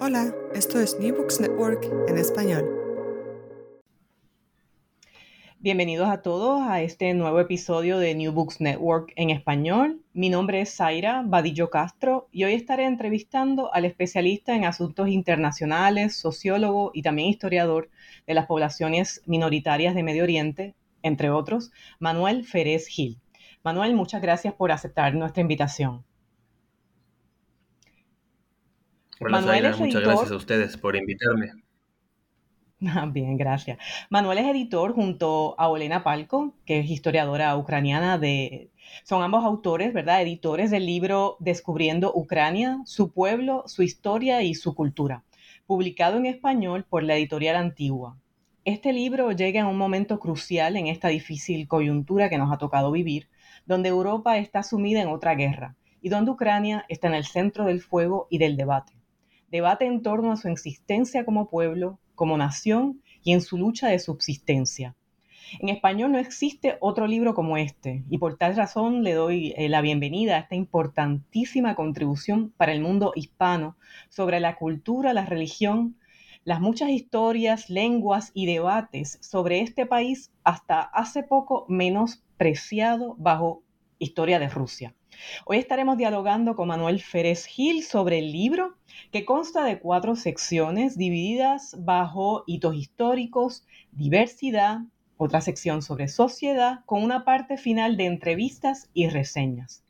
Hola, esto es New Books Network en español. Bienvenidos a todos a este nuevo episodio de New Books Network en español. Mi nombre es Zaira Badillo Castro y hoy estaré entrevistando al especialista en asuntos internacionales, sociólogo y también historiador de las poblaciones minoritarias de Medio Oriente, entre otros, Manuel Férez Gil. Manuel, muchas gracias por aceptar nuestra invitación. Hola, Manuel muchas gracias a ustedes por invitarme. Ah, bien, gracias. Manuel es editor junto a Olena Palco, que es historiadora ucraniana de... Son ambos autores, ¿verdad? Editores del libro Descubriendo Ucrania, su pueblo, su historia y su cultura, publicado en español por la editorial Antigua. Este libro llega en un momento crucial en esta difícil coyuntura que nos ha tocado vivir, donde Europa está sumida en otra guerra y donde Ucrania está en el centro del fuego y del debate debate en torno a su existencia como pueblo, como nación y en su lucha de subsistencia. En español no existe otro libro como este y por tal razón le doy eh, la bienvenida a esta importantísima contribución para el mundo hispano sobre la cultura, la religión, las muchas historias, lenguas y debates sobre este país hasta hace poco menospreciado bajo historia de Rusia. Hoy estaremos dialogando con Manuel Férez Gil sobre el libro que consta de cuatro secciones divididas bajo hitos históricos, diversidad, otra sección sobre sociedad, con una parte final de entrevistas y reseñas.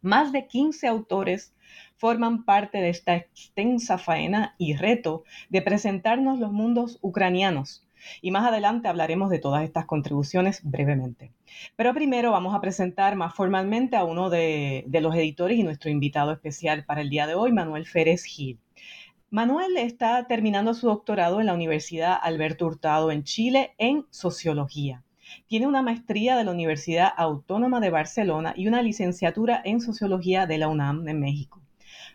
Más de 15 autores forman parte de esta extensa faena y reto de presentarnos los mundos ucranianos, y más adelante hablaremos de todas estas contribuciones brevemente. Pero primero vamos a presentar más formalmente a uno de, los editores y nuestro invitado especial para el día de hoy, Manuel Férez Gil. Manuel está terminando su doctorado en la Universidad Alberto Hurtado en Chile en Sociología. Tiene una maestría de la Universidad Autónoma de Barcelona y una licenciatura en Sociología de la UNAM en México.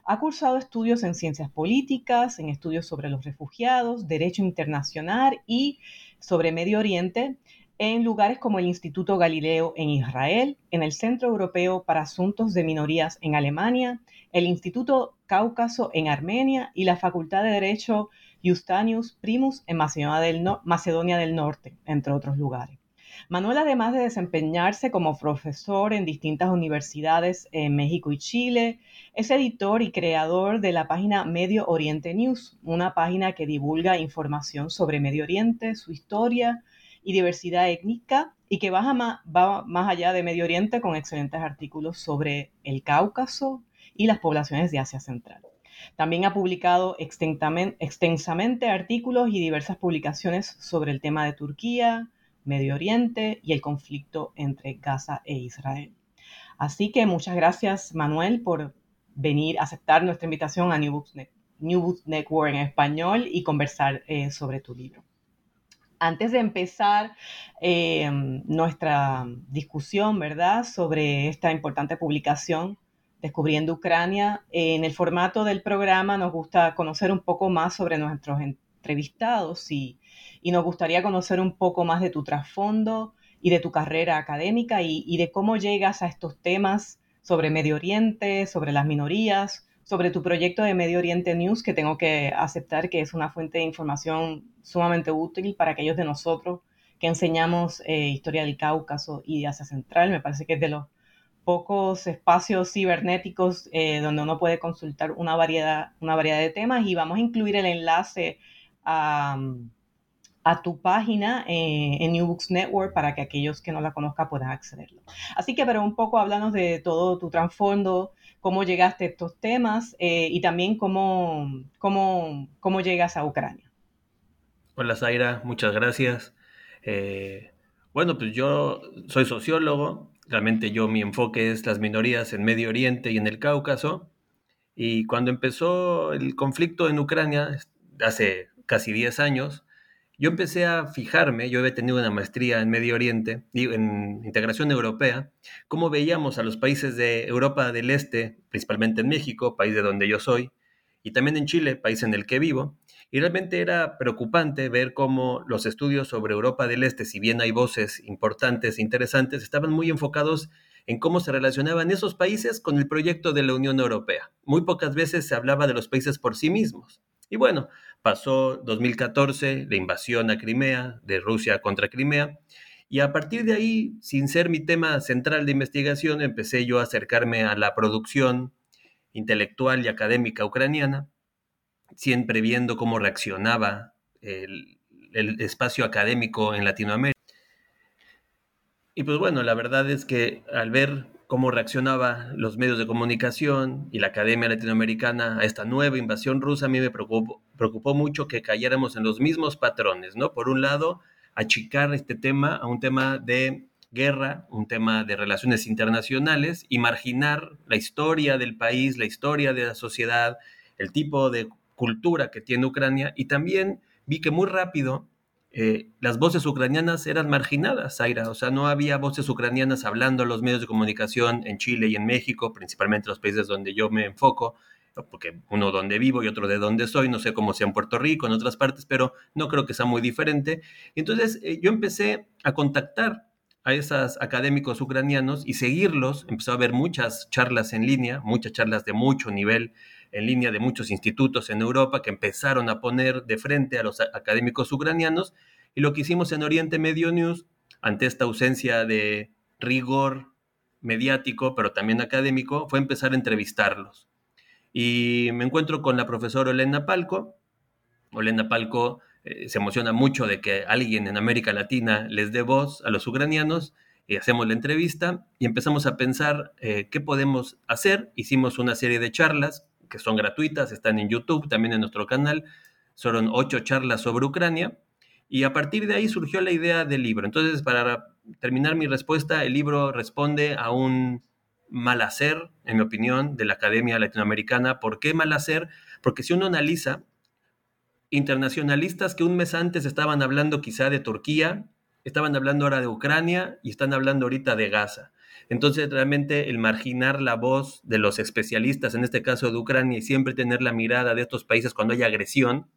Ha cursado estudios en ciencias políticas, en estudios sobre los refugiados, derecho internacional y sobre Medio Oriente en lugares como el Instituto Galileo en Israel, en el Centro Europeo para Asuntos de Minorías en Alemania, el Instituto Cáucaso en Armenia y la Facultad de Derecho Justanius Primus en Macedonia del Norte, entre otros lugares. Manuel, además de desempeñarse como profesor en distintas universidades en México y Chile, es editor y creador de la página Medio Oriente News, una página que divulga información sobre Medio Oriente, su historia y diversidad étnica y que va más, va más allá de Medio Oriente con excelentes artículos sobre el Cáucaso y las poblaciones de Asia Central. También ha publicado extensamente artículos y diversas publicaciones sobre el tema de Turquía, Medio Oriente y el conflicto entre Gaza e Israel. Así que muchas gracias, Manuel, por venir a aceptar nuestra invitación a New Books, Network en español y conversar eh, sobre tu libro. Antes de empezar eh, nuestra discusión, ¿verdad?, sobre esta importante publicación, Descubriendo Ucrania, en el formato del programa nos gusta conocer un poco más sobre nuestros entrevistados y y nos gustaría conocer un poco más de tu trasfondo y de tu carrera académica y, de cómo llegas a estos temas sobre Medio Oriente, sobre las minorías, sobre tu proyecto de Medio Oriente News, que tengo que aceptar que es una fuente de información sumamente útil para aquellos de nosotros que enseñamos eh, historia del Cáucaso y de Asia Central. Me parece que es de los pocos espacios cibernéticos eh, donde uno puede consultar una variedad, una variedad de temas y vamos a incluir el enlace a, tu página eh, en New Books Network para que aquellos que no la conozcan puedan accederlo. Así que, pero un poco háblanos de todo tu trasfondo, cómo llegaste a estos temas eh, y también cómo, cómo, cómo llegas a Ucrania. Hola Zaira, muchas gracias. bueno, pues yo soy sociólogo, Realmente yo mi enfoque es las minorías en Medio Oriente y en el Cáucaso. Y cuando empezó el conflicto en Ucrania, hace casi 10 años, yo empecé a fijarme, yo había tenido una maestría en Medio Oriente, en integración europea, cómo veíamos a los países de Europa del Este, principalmente en México, país de donde yo soy, y también en Chile, país en el que vivo, y realmente era preocupante ver cómo los estudios sobre Europa del Este, si bien hay voces importantes e interesantes, estaban muy enfocados en cómo se relacionaban esos países con el proyecto de la Unión Europea. Muy pocas veces se hablaba de los países por sí mismos. Y bueno, pasó 2014, la invasión a Crimea, de Rusia contra Crimea, y a partir de ahí, sin ser mi tema central de investigación, empecé yo a acercarme a la producción intelectual y académica ucraniana siempre viendo cómo reaccionaba el, espacio académico en Latinoamérica. Y pues bueno, la verdad es que al ver cómo reaccionaba los medios de comunicación y la academia latinoamericana a esta nueva invasión rusa, a mí me preocupó, preocupó mucho que cayéramos en los mismos patrones, ¿no? Por un lado, achicar este tema a un tema de guerra, un tema de relaciones internacionales y marginar la historia del país, la historia de la sociedad, el tipo de cultura que tiene Ucrania y también vi que muy rápido eh, las voces ucranianas eran marginadas, Zaira, o sea, no había voces ucranianas hablando en los medios de comunicación en Chile y en México, principalmente los países donde yo me enfoco, porque uno donde vivo y otro de donde soy, no sé cómo sea en Puerto Rico, en otras partes, pero no creo que sea muy diferente. Entonces eh, yo empecé a contactar a esos académicos ucranianos y seguirlos, empezó a haber muchas charlas en línea, muchas charlas de mucho nivel, en línea de muchos institutos en Europa que empezaron a poner de frente a los académicos ucranianos. Y lo que hicimos en Oriente Medio News, ante esta ausencia de rigor mediático, pero también académico, fue empezar a entrevistarlos. Y me encuentro con la profesora Olena Palco. Olena Palco eh, se emociona mucho de que alguien en América Latina les dé voz a los ucranianos y hacemos la entrevista y empezamos a pensar eh, qué podemos hacer. Hicimos una serie de charlas que son gratuitas, están en YouTube, también en nuestro canal. Fueron ocho charlas sobre Ucrania. Y a partir de ahí surgió la idea del libro. Entonces, para terminar mi respuesta, el libro responde a un mal hacer, en mi opinión, de la Academia Latinoamericana. ¿Por qué mal hacer? Porque si uno analiza, internacionalistas que un mes antes estaban hablando quizá de Turquía, estaban hablando ahora de Ucrania y están hablando ahorita de Gaza. Entonces, realmente el marginar la voz de los especialistas, en este caso de Ucrania, y siempre tener la mirada de estos países cuando hay agresión,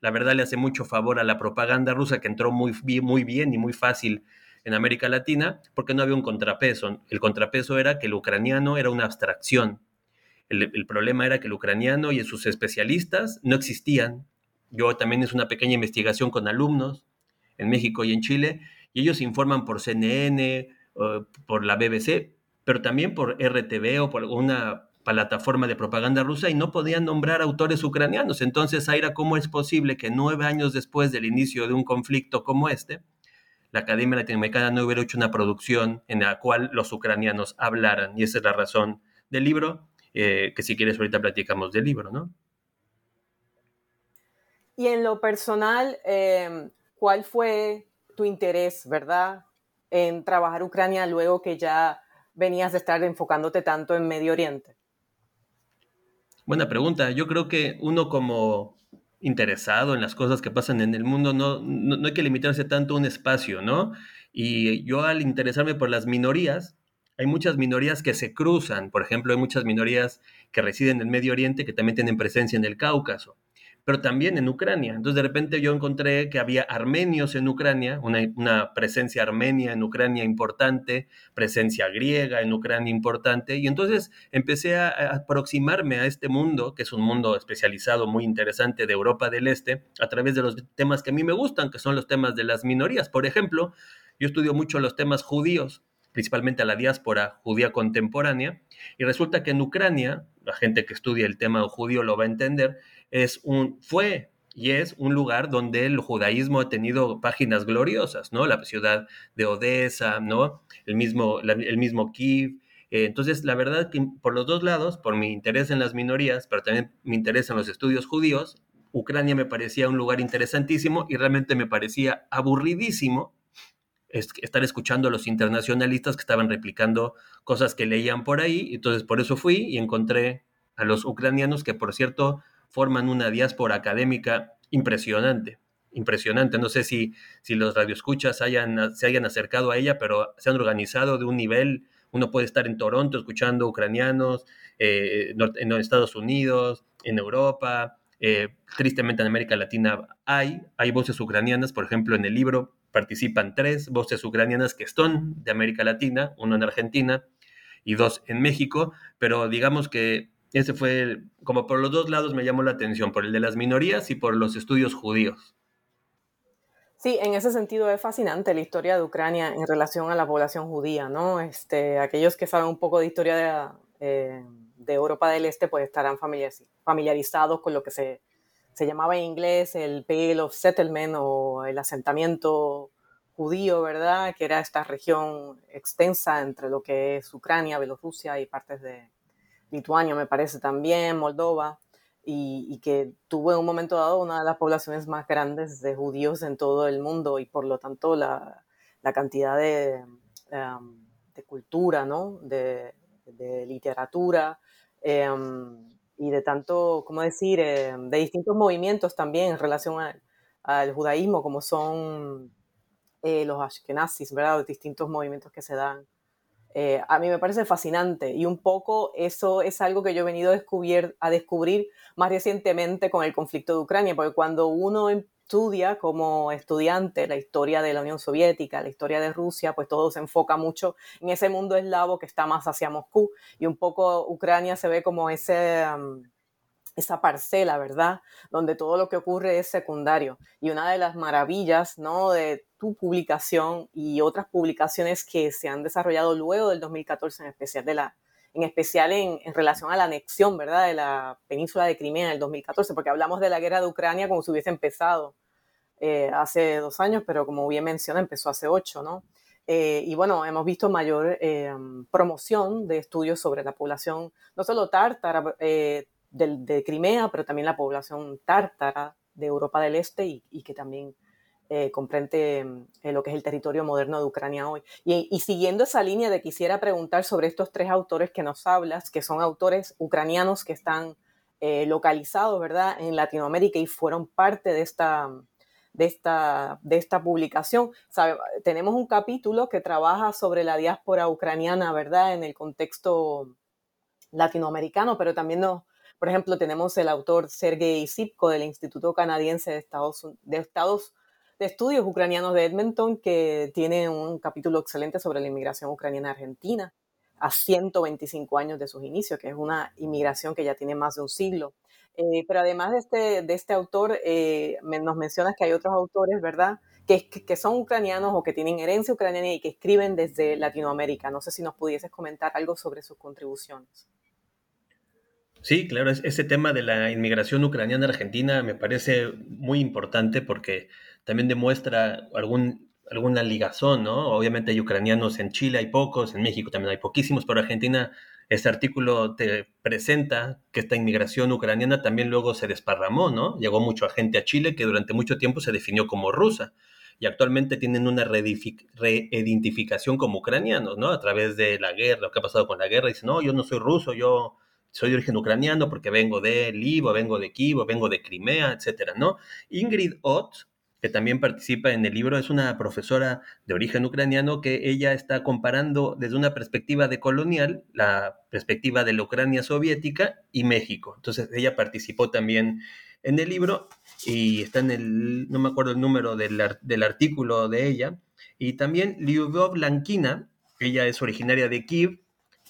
la verdad le hace mucho favor a la propaganda rusa que entró muy, muy bien y muy fácil en América Latina, porque no había un contrapeso. El contrapeso era que el ucraniano era una abstracción. El, el problema era que el ucraniano y sus especialistas no existían. Yo también hice una pequeña investigación con alumnos en México y en Chile, y ellos informan por CNN, por la BBC, pero también por RTV o por una plataforma de propaganda rusa y no podían nombrar autores ucranianos. Entonces, Aira, ¿cómo es posible que nueve años después del inicio de un conflicto como este, la Academia Latinoamericana no hubiera hecho una producción en la cual los ucranianos hablaran? Y esa es la razón del libro, eh, que si quieres ahorita platicamos del libro, ¿no? Y en lo personal, eh, ¿cuál fue tu interés, verdad? En trabajar Ucrania luego que ya venías de estar enfocándote tanto en Medio Oriente? Buena pregunta. Yo creo que uno como interesado en las cosas que pasan en el mundo, no, no, hay que limitarse tanto a un espacio, ¿no? Y yo al interesarme por las minorías, hay muchas minorías que se cruzan. Por ejemplo, hay muchas minorías que residen en Medio Oriente que también tienen presencia en el Cáucaso pero también en Ucrania. Entonces de repente yo encontré que había armenios en Ucrania, una, presencia armenia en Ucrania importante, presencia griega en Ucrania importante, y entonces empecé a, aproximarme a este mundo, que es un mundo especializado muy interesante de Europa del Este, a través de los temas que a mí me gustan, que son los temas de las minorías. Por ejemplo, yo estudio mucho los temas judíos. principalmente a la diáspora judía contemporánea, y resulta que en Ucrania, la gente que estudia el tema judío lo va a entender, es un, fue y es un lugar donde el judaísmo ha tenido páginas gloriosas, ¿no? La ciudad de Odessa, ¿no? El mismo, el mismo Kiev. Eh, entonces, la verdad que por los dos lados, por mi interés en las minorías, pero también mi interés en los estudios judíos, Ucrania me parecía un lugar interesantísimo y realmente me parecía aburridísimo estar escuchando a los internacionalistas que estaban replicando cosas que leían por ahí. Entonces, por eso fui y encontré a los ucranianos que, por cierto, forman una diáspora académica impresionante, impresionante. No sé si, si los radioescuchas se hayan acercado a ella, pero se han organizado de un nivel, uno puede estar en Toronto escuchando ucranianos, eh, en Estados Unidos, en Europa, eh, tristemente en América Latina hay, hay voces ucranianas, por ejemplo, en el libro participan tres voces ucranianas que son de América Latina, uno en Argentina y dos en México, pero digamos que ese fue, como por los dos lados me llamó la atención, por el de las minorías y por los estudios judíos. Sí, en ese sentido es fascinante la historia de Ucrania en relación a la población judía, ¿no? Este, aquellos que saben un poco de historia de, eh, Europa del Este, pues estarán familiarizados con lo que se, se llamaba en inglés el Pale of Settlement o el asentamiento judío, ¿verdad? Que era esta región extensa entre lo que es Ucrania, Bielorrusia y partes de, Lituania me parece también, Moldova, y, que tuvo en un momento dado una de las poblaciones más grandes de judíos en todo el mundo y por lo tanto la, cantidad de, em, de, cultura, ¿no? de, literatura em, y de tanto, ¿cómo decir?, em, de distintos movimientos también en relación al, judaísmo, como son eh, los ashkenazis, ¿verdad? Los distintos movimientos que se dan eh, a mí me parece fascinante y un poco eso es algo que yo he venido a descubrir, más recientemente con el conflicto de Ucrania, porque cuando uno estudia como estudiante la historia de la Unión Soviética, la historia de Rusia, pues todo se enfoca mucho en ese mundo eslavo que está más hacia Moscú y un poco Ucrania se ve como ese... Um, esa parcela, ¿verdad? Donde todo lo que ocurre es secundario. Y una de las maravillas, ¿no? De tu publicación y otras publicaciones que se han desarrollado luego del 2014, en especial, de la, en, especial en, relación a la anexión, ¿verdad? De la península de Crimea en el 2014, porque hablamos de la guerra de Ucrania como si hubiese empezado eh, hace dos años, pero como bien menciona, empezó hace ocho, ¿no? Eh, y bueno, hemos visto mayor eh, promoción de estudios sobre la población, no solo tártara, de, Crimea, pero también la población tártara de Europa del Este y, que también eh, comprende eh, lo que es el territorio moderno de Ucrania hoy. Y, siguiendo esa línea de quisiera preguntar sobre estos tres autores que nos hablas, que son autores ucranianos que están eh, localizados, ¿verdad?, en Latinoamérica y fueron parte de esta, de esta, de esta publicación. tenemos un capítulo que trabaja sobre la diáspora ucraniana, ¿verdad?, en el contexto latinoamericano, pero también nos, por ejemplo, tenemos el autor Sergei Sipko del Instituto Canadiense de Estados, de Estados de Estudios Ucranianos de Edmonton, que tiene un capítulo excelente sobre la inmigración ucraniana argentina a 125 años de sus inicios, que es una inmigración que ya tiene más de un siglo. Eh, pero además de este, de este autor, eh, nos mencionas que hay otros autores, ¿verdad? Que, que, son ucranianos o que tienen herencia ucraniana y que escriben desde Latinoamérica. No sé si nos pudieses comentar algo sobre sus contribuciones. Sí, claro, ese tema de la inmigración ucraniana argentina me parece muy importante porque también demuestra algún, alguna ligazón, ¿no? Obviamente hay ucranianos en Chile, hay pocos, en México también hay poquísimos, pero Argentina, este artículo te presenta que esta inmigración ucraniana también luego se desparramó, ¿no? Llegó mucha gente a Chile que durante mucho tiempo se definió como rusa y actualmente tienen una reidentificación como ucranianos, ¿no? A través de la guerra, lo que ha pasado con la guerra, dicen, no, yo no soy ruso, yo soy de origen ucraniano porque vengo de Livo, vengo de Kiev, vengo de Crimea, etcétera, ¿no? Ingrid Ott, que también participa en el libro, es una profesora de origen ucraniano que ella está comparando desde una perspectiva de colonial, la perspectiva de la Ucrania soviética y México. Entonces ella participó también en el libro y está en el, no me acuerdo el número del, del artículo de ella. Y también Lyubov Lankina, ella es originaria de Kiev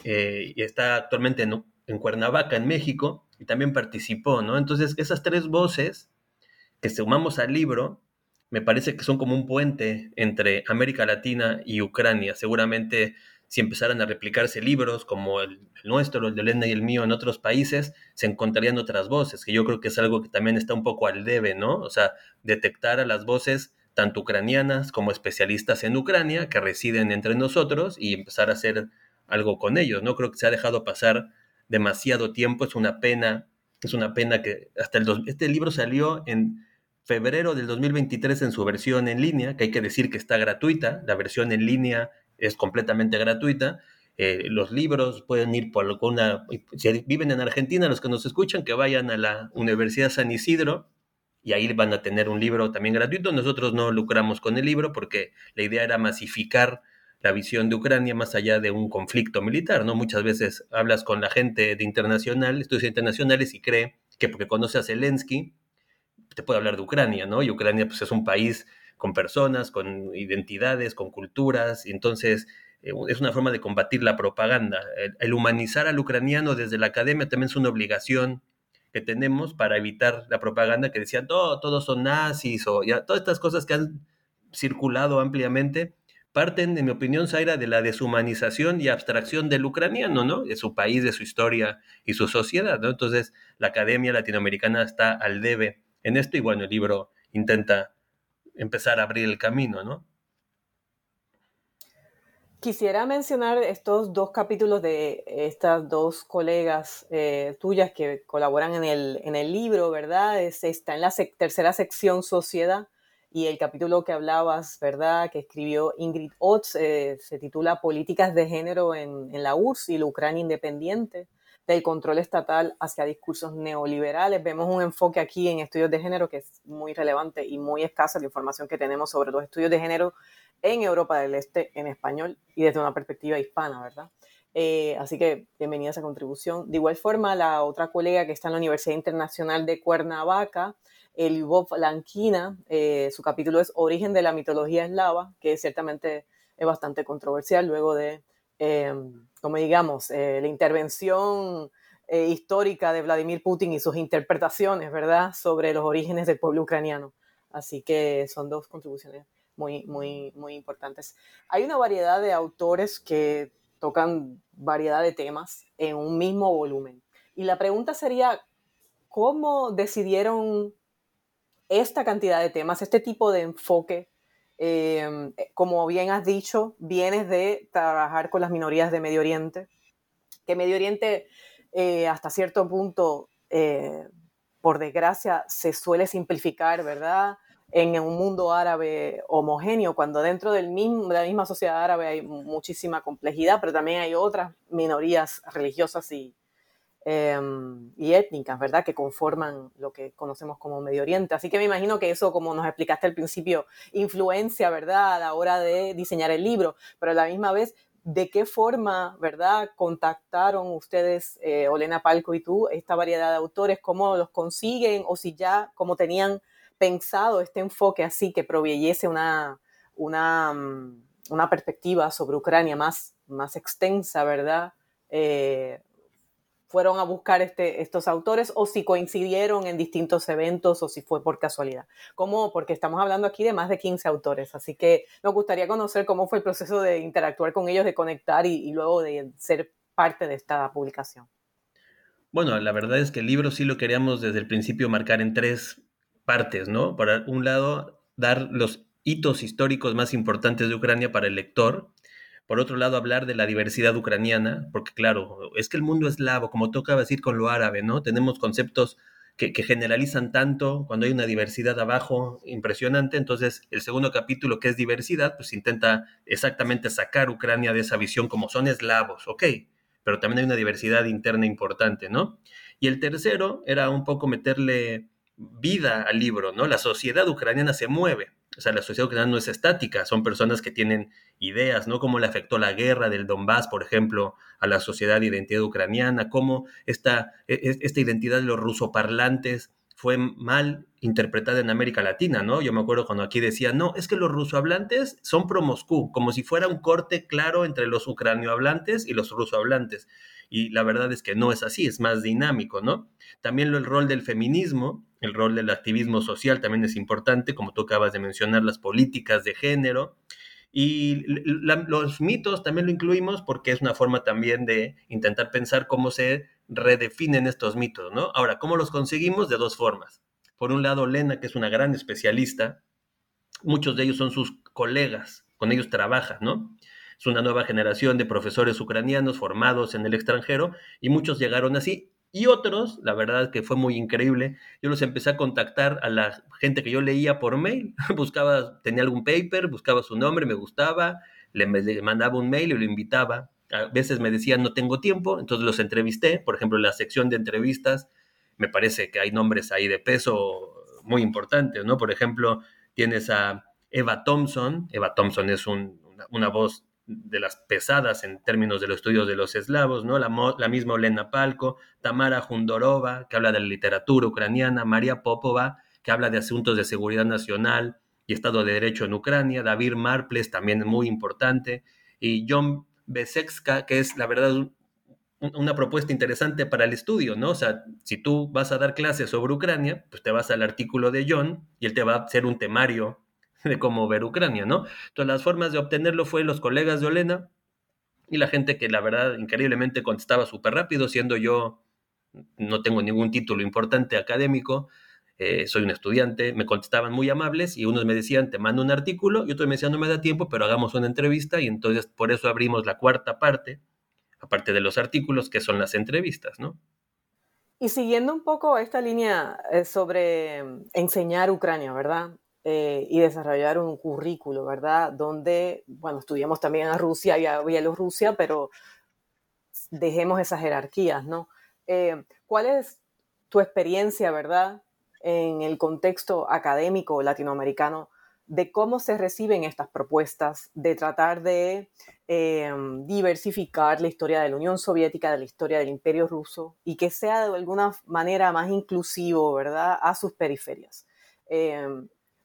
eh, y está actualmente en, en Cuernavaca, en México, y también participó, ¿no? Entonces, esas tres voces que sumamos al libro, me parece que son como un puente entre América Latina y Ucrania. Seguramente si empezaran a replicarse libros como el, nuestro, el de Elena y el mío en otros países, se encontrarían otras voces, que yo creo que es algo que también está un poco al debe, ¿no? O sea, detectar a las voces tanto ucranianas como especialistas en Ucrania que residen entre nosotros y empezar a hacer algo con ellos, ¿no? Creo que se ha dejado pasar demasiado tiempo, es una pena, es una pena que hasta el... este libro salió en febrero del 2023 en su versión en línea, que hay que decir que está gratuita, la versión en línea es completamente gratuita. Eh, los libros pueden ir por alguna, si viven en Argentina, los que nos escuchan, que vayan a la Universidad San Isidro y ahí van a tener un libro también gratuito. Nosotros no lucramos con el libro porque la idea era masificar la visión de Ucrania más allá de un conflicto militar, ¿no? Muchas veces hablas con la gente de internacional, estudios internacionales y cree que porque conoce a Zelensky, te puede hablar de Ucrania, ¿no? Y Ucrania pues, es un país con personas, con identidades, con culturas, y entonces eh, es una forma de combatir la propaganda. El, humanizar al ucraniano desde la academia también es una obligación que tenemos para evitar la propaganda que decía, todo, todos son nazis, o ya, todas estas cosas que han circulado ampliamente, parten, en mi opinión, Zaira, de la deshumanización y abstracción del ucraniano, ¿no? De su país, de su historia y su sociedad, ¿no? Entonces, la academia latinoamericana está al debe en esto y bueno, el libro intenta empezar a abrir el camino, ¿no? Quisiera mencionar estos dos capítulos de estas dos colegas eh, tuyas que colaboran en el, en el libro, ¿verdad? está en la tercera sección Sociedad y el capítulo que hablabas, ¿verdad? Que escribió Ingrid Ots, eh, se titula Políticas de Género en, en la URSS y la Ucrania Independiente del control estatal hacia discursos neoliberales. Vemos un enfoque aquí en estudios de género que es muy relevante y muy escasa la información que tenemos sobre los estudios de género en Europa del Este en español y desde una perspectiva hispana, ¿verdad? Eh, así que bienvenida a esa contribución. De igual forma, la otra colega que está en la Universidad Internacional de Cuernavaca, el Bob Lankina, eh, su capítulo es Origen de la mitología eslava, que ciertamente es bastante controversial luego de Em, como digamos, eh, la intervención eh, histórica de Vladimir Putin y sus interpretaciones, ¿verdad?, sobre los orígenes del pueblo ucraniano. Así que son dos contribuciones muy, muy, muy importantes. Hay una variedad de autores que tocan variedad de temas en un mismo volumen. Y la pregunta sería, ¿cómo decidieron esta cantidad de temas, este tipo de enfoque eh, como bien has dicho, vienes de trabajar con las minorías de Medio Oriente, que Medio Oriente eh, hasta cierto punto, eh, por desgracia, se suele simplificar, ¿verdad? En un mundo árabe homogéneo, cuando dentro del mismo, de la misma sociedad árabe hay muchísima complejidad, pero también hay otras minorías religiosas y, Em, y étnicas, ¿verdad? Que conforman lo que conocemos como Medio Oriente. Así que me imagino que eso, como nos explicaste al principio, influencia, ¿verdad? A la hora de diseñar el libro, pero a la misma vez, ¿de qué forma, ¿verdad? Contactaron ustedes, eh, Olena Palco y tú, esta variedad de autores, cómo los consiguen o si ya, como tenían pensado este enfoque así que proveyese una, una, mm, una perspectiva sobre Ucrania más, más extensa, ¿verdad? Eh, fueron a buscar este, estos autores o si coincidieron en distintos eventos o si fue por casualidad. ¿Cómo? Porque estamos hablando aquí de más de 15 autores, así que nos gustaría conocer cómo fue el proceso de interactuar con ellos, de conectar y, luego de ser parte de esta publicación. Bueno, la verdad es que el libro sí lo queríamos desde el principio marcar en tres partes, ¿no? Por un lado, dar los hitos históricos más importantes de Ucrania para el lector, por otro lado, hablar de la diversidad ucraniana, porque claro, es que el mundo eslavo, como toca decir con lo árabe, ¿no? Tenemos conceptos que, generalizan tanto cuando hay una diversidad abajo impresionante. Entonces, el segundo capítulo, que es diversidad, pues intenta exactamente sacar Ucrania de esa visión como son eslavos, ok, pero también hay una diversidad interna importante, ¿no? Y el tercero era un poco meterle vida al libro, ¿no? La sociedad ucraniana se mueve. O sea, la sociedad ucraniana no es estática, son personas que tienen ideas, ¿no? Cómo le afectó la guerra del Donbass, por ejemplo, a la sociedad de identidad ucraniana, cómo esta, e, e, esta identidad de los rusoparlantes fue mal interpretada en América Latina, ¿no? Yo me acuerdo cuando aquí decía, no, es que los rusohablantes son pro-Moscú, como si fuera un corte claro entre los ucraniohablantes y los rusohablantes. Y la verdad es que no es así, es más dinámico, ¿no? También el rol del feminismo, el rol del activismo social también es importante, como tú acabas de mencionar, las políticas de género. Y los mitos también lo incluimos porque es una forma también de intentar pensar cómo se redefinen estos mitos, ¿no? Ahora, ¿cómo los conseguimos? De dos formas. Por un lado, Lena, que es una gran especialista, muchos de ellos son sus colegas, con ellos trabaja, ¿no? Es una nueva generación de profesores ucranianos formados en el extranjero y muchos llegaron así. Y otros, la verdad que fue muy increíble, yo los empecé a contactar a la gente que yo leía por mail, buscaba, tenía algún paper, buscaba su nombre, me gustaba, le, mandaba un mail y lo invitaba. A veces me decían no tengo tiempo, entonces los entrevisté, por ejemplo, en la sección de entrevistas, me parece que hay nombres ahí de peso muy importantes, ¿no? Por ejemplo, tienes a Eva Thompson, Eva Thompson es una, voz de las pesadas en términos de los estudios de los eslavos, ¿no? La, la, misma Olena Palko, Tamara Jundorova, que habla de la literatura ucraniana, María Popova, que habla de asuntos de seguridad nacional y Estado de Derecho en Ucrania, David Marples, también muy importante, y John Besekska, que es, la verdad, una propuesta interesante para el estudio, ¿no? O sea, si tú vas a dar clases sobre Ucrania, pues te vas al artículo de John y él te va a hacer un temario de cómo ver Ucrania, ¿no? Entonces las formas de obtenerlo fue los colegas de Olena y la gente que la verdad increíblemente contestaba súper rápido, siendo yo, no tengo ningún título importante académico, eh, soy un estudiante, me contestaban muy amables y unos me decían, te mando un artículo y otros me decían, no me da tiempo, pero hagamos una entrevista y entonces por eso abrimos la cuarta parte, aparte de los artículos, que son las entrevistas, ¿no? Y siguiendo un poco esta línea eh, sobre enseñar Ucrania, ¿verdad? Eh, y desarrollar un currículo, ¿verdad? Donde, bueno, estudiamos también a Rusia y a Bielorrusia, pero dejemos esas jerarquías, ¿no? Eh, ¿Cuál es tu experiencia, ¿verdad? En el contexto académico latinoamericano de cómo se reciben estas propuestas de tratar de eh, diversificar la historia de la Unión Soviética, de la historia del Imperio Ruso y que sea de alguna manera más inclusivo, ¿verdad?, a sus periferias.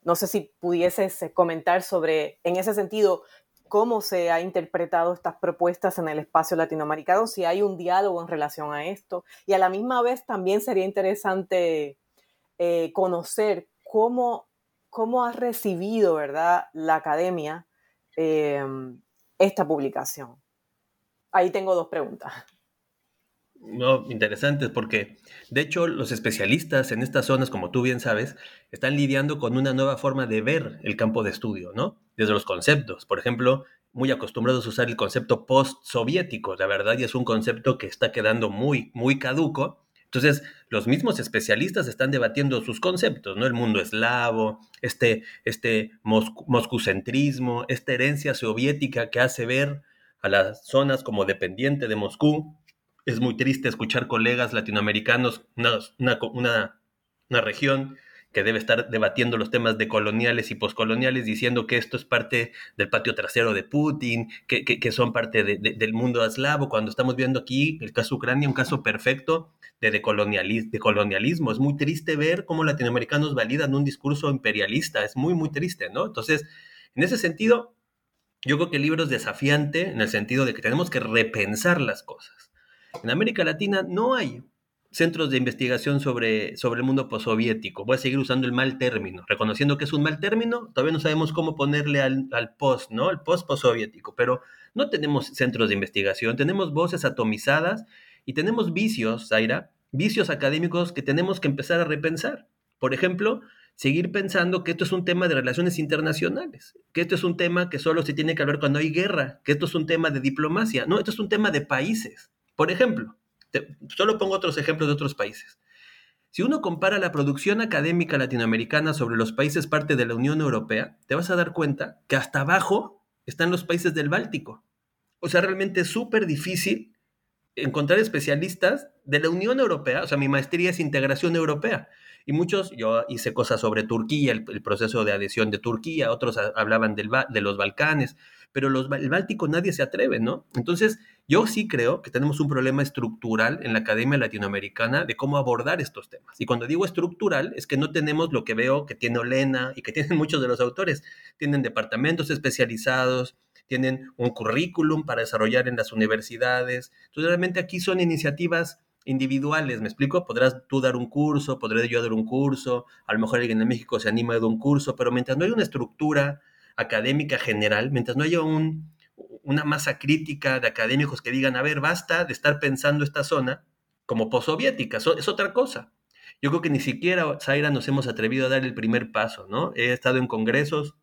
No sé si pudieses eh, comentar sobre, en ese sentido, cómo se ha interpretado estas propuestas en el espacio latinoamericano, si hay un diálogo en relación a esto. Y a la misma vez también sería interesante eh, conocer cómo, cómo ha recibido ¿verdad? la academia em, esta publicación. Ahí tengo dos preguntas. No, interesantes porque, de hecho, los especialistas en estas zonas, como tú bien sabes, están lidiando con una nueva forma de ver el campo de estudio, ¿no? Desde los conceptos. Por ejemplo, muy acostumbrados a usar el concepto post-soviético, la verdad, y es un concepto que está quedando muy, muy caduco. Entonces, los mismos especialistas están debatiendo sus conceptos, ¿no? El mundo eslavo, este, este moscucentrismo, esta herencia soviética que hace ver a las zonas como dependiente de Moscú, es muy triste escuchar colegas latinoamericanos, una, una, región que debe estar debatiendo los temas de coloniales y poscoloniales, diciendo que esto es parte del patio trasero de Putin, que, que, son parte del mundo eslavo, cuando estamos viendo aquí el caso Ucrania, un caso perfecto de, de colonialismo. Es muy triste ver cómo latinoamericanos validan un discurso imperialista, es muy, muy triste, ¿no? Entonces, en ese sentido, yo creo que el libro es desafiante en el sentido de que tenemos que repensar las cosas en América Latina no hay centros de investigación sobre, sobre el mundo postsoviético. Voy a seguir usando el mal término, reconociendo que es un mal término, todavía no sabemos cómo ponerle al, post, ¿no? El post postsoviético, pero no tenemos centros de investigación, tenemos voces atomizadas y tenemos vicios, Zaira, vicios académicos que tenemos que empezar a repensar. Por ejemplo, seguir pensando que esto es un tema de relaciones internacionales, que esto es un tema que solo se tiene que hablar cuando hay guerra, que esto es un tema de diplomacia. No, esto es un tema de países. Por ejemplo, solo pongo otros ejemplos de otros países. Si uno compara la producción académica latinoamericana sobre los países parte de la Unión Europea, te vas a dar cuenta que hasta abajo están los países del Báltico. O sea, realmente es súper difícil encontrar especialistas de la Unión Europea, o sea, mi maestría es integración europea. Y muchos, yo hice cosas sobre Turquía, el, proceso de adhesión de Turquía, otros hablaban del, de los Balcanes, pero los, el Báltico nadie se atreve, ¿no? Entonces, yo sí creo que tenemos un problema estructural en la academia latinoamericana de cómo abordar estos temas. Y cuando digo estructural, es que no tenemos lo que veo que tiene Olena y que tienen muchos de los autores. Tienen departamentos especializados, tienen un currículum para desarrollar en las universidades. Entonces, realmente aquí son iniciativas individuales, ¿me explico? Podrás tú dar un curso, podré yo dar un curso, a lo mejor alguien en México se anima a dar un curso, pero mientras no hay una estructura académica general, mientras no haya un, una masa crítica de académicos que digan, a ver, basta de estar pensando esta zona como postsoviética, es otra cosa. Yo creo que ni siquiera, Zaira, nos hemos atrevido a dar el primer paso, ¿no? He estado en congresos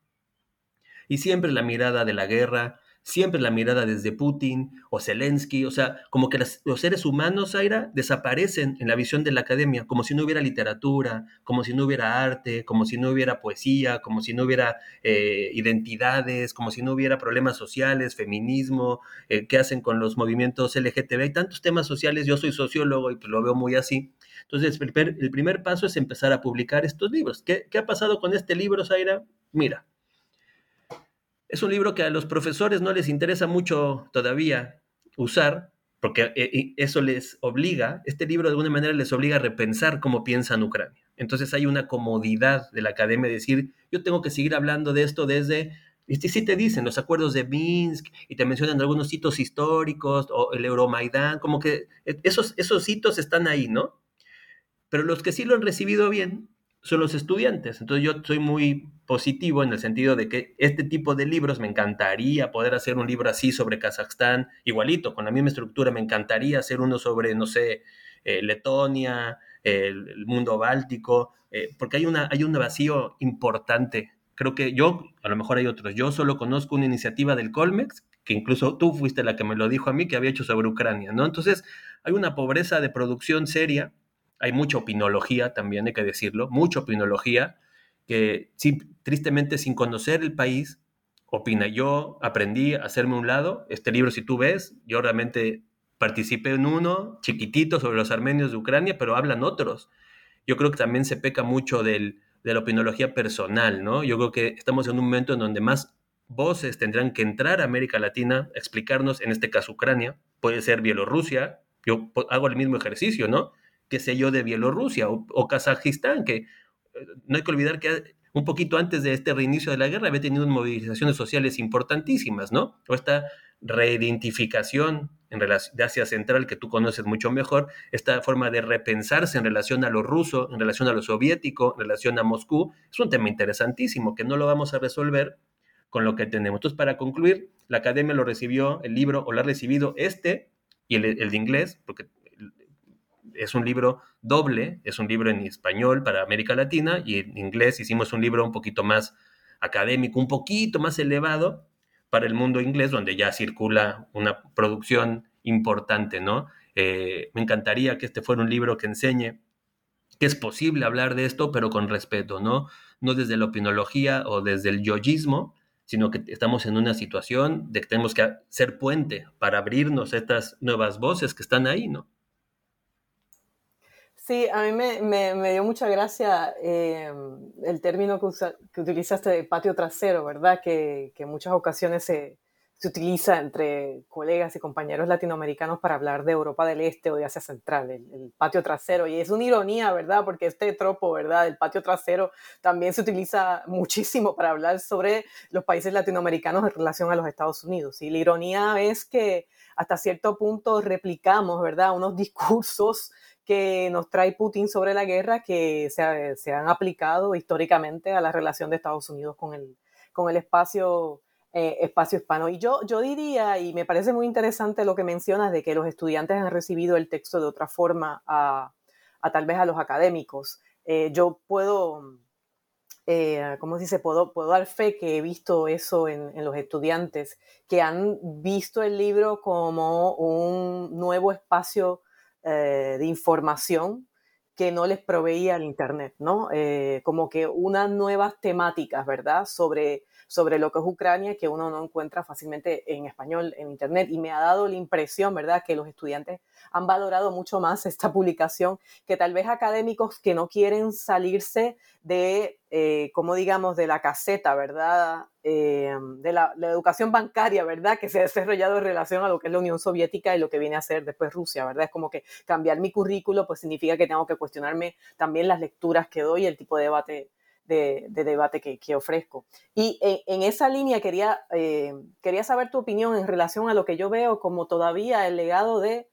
y siempre la mirada de la guerra, siempre la mirada desde Putin o Zelensky, o sea, como que los seres humanos, Zaira, desaparecen en la visión de la academia, como si no hubiera literatura, como si no hubiera arte, como si no hubiera poesía, como si no hubiera eh, identidades, como si no hubiera problemas sociales, feminismo, eh, qué hacen con los movimientos LGTB. Hay tantos temas sociales, yo soy sociólogo y pues lo veo muy así. Entonces, el primer, el primer paso es empezar a publicar estos libros. ¿Qué, ¿Qué ha pasado con este libro, Zaira? Mira, es un libro que a los profesores no les interesa mucho todavía usar, porque eh, eso les obliga, este libro de alguna manera les obliga a repensar cómo piensan Ucrania. Entonces hay una comodidad de la academia de decir, yo tengo que seguir hablando de esto desde, y sí te dicen los acuerdos de Minsk y te mencionan algunos hitos históricos o el Euromaidán, como que e, esos, esos hitos están ahí, ¿no? Pero los que sí lo han recibido bien son los estudiantes. Entonces yo soy muy positivo en el sentido de que este tipo de libros me encantaría poder hacer un libro así sobre Kazajstán, igualito, con la misma estructura, me encantaría hacer uno sobre, no sé, eh, Letonia, el, mundo báltico, eh, porque hay, una, hay un vacío importante. Creo que yo, a lo mejor hay otros, yo solo conozco una iniciativa del Colmex, que incluso tú fuiste la que me lo dijo a mí, que había hecho sobre Ucrania, ¿no? Entonces, hay una pobreza de producción seria hay mucha opinología también, hay que decirlo, mucha opinología, que tristemente sin conocer el país, opina. Yo aprendí a hacerme un lado. Este libro, si tú ves, yo realmente participé en uno chiquitito sobre los armenios de Ucrania, pero hablan otros. Yo creo que también se peca mucho del, de la opinología personal, ¿no? Yo creo que estamos en un momento en donde más voces tendrán que entrar a América Latina, explicarnos, en este caso Ucrania, puede ser Bielorrusia, yo hago el mismo ejercicio, ¿no? Qué sé yo, de Bielorrusia o, Kazajistán, que eh, no hay que olvidar que un poquito antes de este reinicio de la guerra había tenido movilizaciones sociales importantísimas, ¿no? O esta reidentificación en de Asia Central que tú conoces mucho mejor, esta forma de repensarse en relación a lo ruso, en relación a lo soviético, en relación a Moscú, es un tema interesantísimo que no lo vamos a resolver con lo que tenemos. Entonces, para concluir, la academia lo recibió, el libro, o lo ha recibido este y el, el de inglés, porque es un libro doble, es un libro en español para América Latina y en inglés hicimos un libro un poquito más académico, un poquito más elevado para el mundo inglés, donde ya circula una producción importante, ¿no? Eh, me encantaría que este fuera un libro que enseñe que es posible hablar de esto, pero con respeto, ¿no? No desde la opinología o desde el yoyismo, sino que estamos en una situación de que tenemos que ser puente para abrirnos estas nuevas voces que están ahí, ¿no? Sí, a mí me, dio mucha gracia eh, el término que, que, utilizaste de patio trasero, ¿verdad? Que, en muchas ocasiones se, utiliza entre colegas y compañeros latinoamericanos para hablar de Europa del Este o de Asia Central, el, patio trasero. Y es una ironía, ¿verdad? Porque este tropo, ¿verdad? Del patio trasero también se utiliza muchísimo para hablar sobre los países latinoamericanos en relación a los Estados Unidos. Y la ironía es que hasta cierto punto replicamos, ¿verdad? Unos discursos que nos trae Putin sobre la guerra que se, han aplicado históricamente a la relación de Estados Unidos con el, con el espacio, eh, espacio hispano. Y yo, yo diría, y me parece muy interesante lo que mencionas de que los estudiantes han recibido el texto de otra forma a, tal vez a los académicos. Eh, yo puedo, eh, ¿cómo se dice? Puedo, puedo dar fe que he visto eso en, en, los estudiantes, que han visto el libro como un nuevo espacio eh, de información que no les proveía el Internet, ¿no? Eh, como que unas nuevas temáticas, ¿verdad? Sobre, sobre lo que es Ucrania que uno no encuentra fácilmente en español en Internet. Y me ha dado la impresión, ¿verdad?, que los estudiantes han valorado mucho más esta publicación que tal vez académicos que no quieren salirse de, eh, como digamos, de la caseta, ¿verdad? Eh, de la, educación bancaria, ¿verdad? Que se ha desarrollado en relación a lo que es la Unión Soviética y lo que viene a ser después Rusia, ¿verdad? Es como que cambiar mi currículo, pues significa que tengo que cuestionarme también las lecturas que doy, el tipo de debate de, debate que, ofrezco. Y en, esa línea quería, eh, quería saber tu opinión en relación a lo que yo veo como todavía el legado de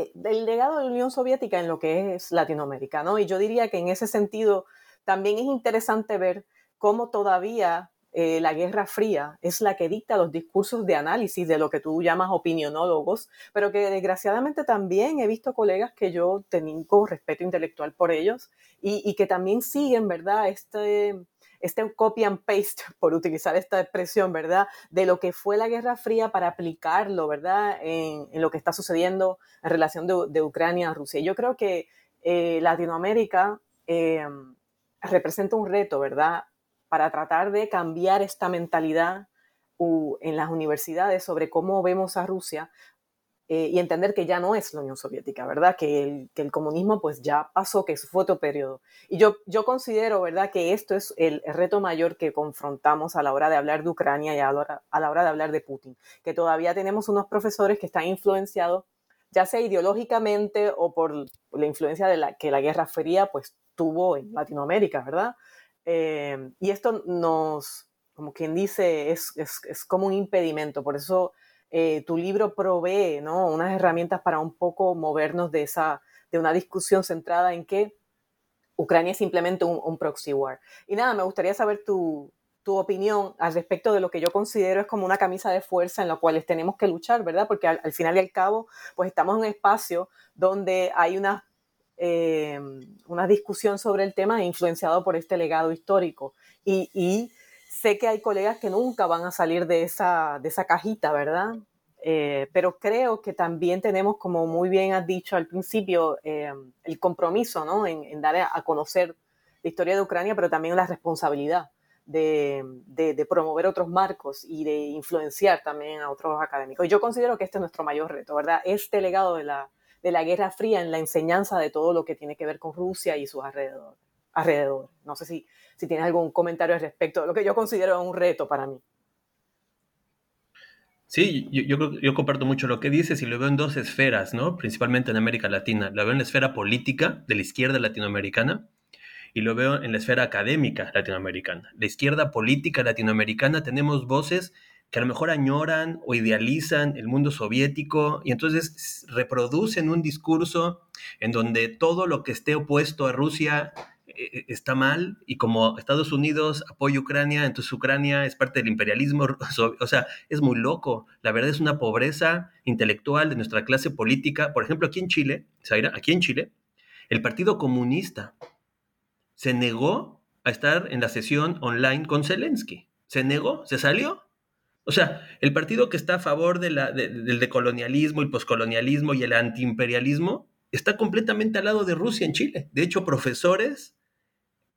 Eh, del legado de la Unión Soviética en lo que es Latinoamérica, ¿no? Y yo diría que en ese sentido también es interesante ver cómo todavía eh, la Guerra Fría es la que dicta los discursos de análisis de lo que tú llamas opinionólogos, pero que desgraciadamente también he visto colegas que yo tengo respeto intelectual por ellos y, que también siguen, ¿verdad? Este, este copy and paste, por utilizar esta expresión, ¿verdad? De lo que fue la Guerra Fría para aplicarlo, ¿verdad? En, lo que está sucediendo en relación de, Ucrania a Rusia. Yo creo que eh, Latinoamérica eh, representa un reto, ¿verdad? para tratar de cambiar esta mentalidad en las universidades sobre cómo vemos a Rusia eh, y entender que ya no es la Unión Soviética, ¿verdad? Que el, comunismo pues ya pasó, que fue otro periodo. Y yo, yo considero, ¿verdad? Que esto es el, reto mayor que confrontamos a la hora de hablar de Ucrania y a la, hora, a la hora de hablar de Putin, que todavía tenemos unos profesores que están influenciados ya sea ideológicamente o por la influencia de la que la Guerra Fría pues tuvo en Latinoamérica, ¿verdad? Eh, y esto nos, como quien dice, es, es, como un impedimento. Por eso eh, tu libro provee ¿no? unas herramientas para un poco movernos de, esa, de una discusión centrada en que Ucrania es simplemente un, proxy war. Y nada, me gustaría saber tu, tu, opinión al respecto de lo que yo considero es como una camisa de fuerza en la cual tenemos que luchar, ¿verdad? Porque al, al final y al cabo, pues estamos en un espacio donde hay unas eh, una discusión sobre el tema influenciado por este legado histórico. Y, sé que hay colegas que nunca van a salir de esa, de esa cajita, ¿verdad? Eh, pero creo que también tenemos, como muy bien has dicho al principio, eh, el compromiso ¿no? en, dar a conocer la historia de Ucrania, pero también la responsabilidad de, promover otros marcos y de influenciar también a otros académicos. yo considero que este es nuestro mayor reto, ¿verdad? Este legado de la, de la Guerra Fría en la enseñanza de todo lo que tiene que ver con Rusia y sus alrededores. Alrededor. No sé si, si tienes algún comentario al respecto, lo que yo considero un reto para mí. Sí, yo, yo, comparto mucho lo que dices y lo veo en dos esferas, ¿no? Principalmente en América Latina. Lo veo en la esfera política de la izquierda latinoamericana y lo veo en la esfera académica latinoamericana. La izquierda política latinoamericana tenemos voces que a lo mejor añoran o idealizan el mundo soviético y entonces reproducen un discurso en donde todo lo que esté opuesto a Rusia está mal y como Estados Unidos apoya a Ucrania, entonces Ucrania es parte del imperialismo, o sea, es muy loco. La verdad es una pobreza intelectual de nuestra clase política. Por ejemplo, aquí en Chile, Zaira, aquí en Chile, el Partido Comunista se negó a estar en la sesión online con Zelensky. Se negó, se salió o sea, el partido que está a favor del decolonialismo, el poscolonialismo y el antiimperialismo está completamente al lado de Rusia en Chile. De hecho, profesores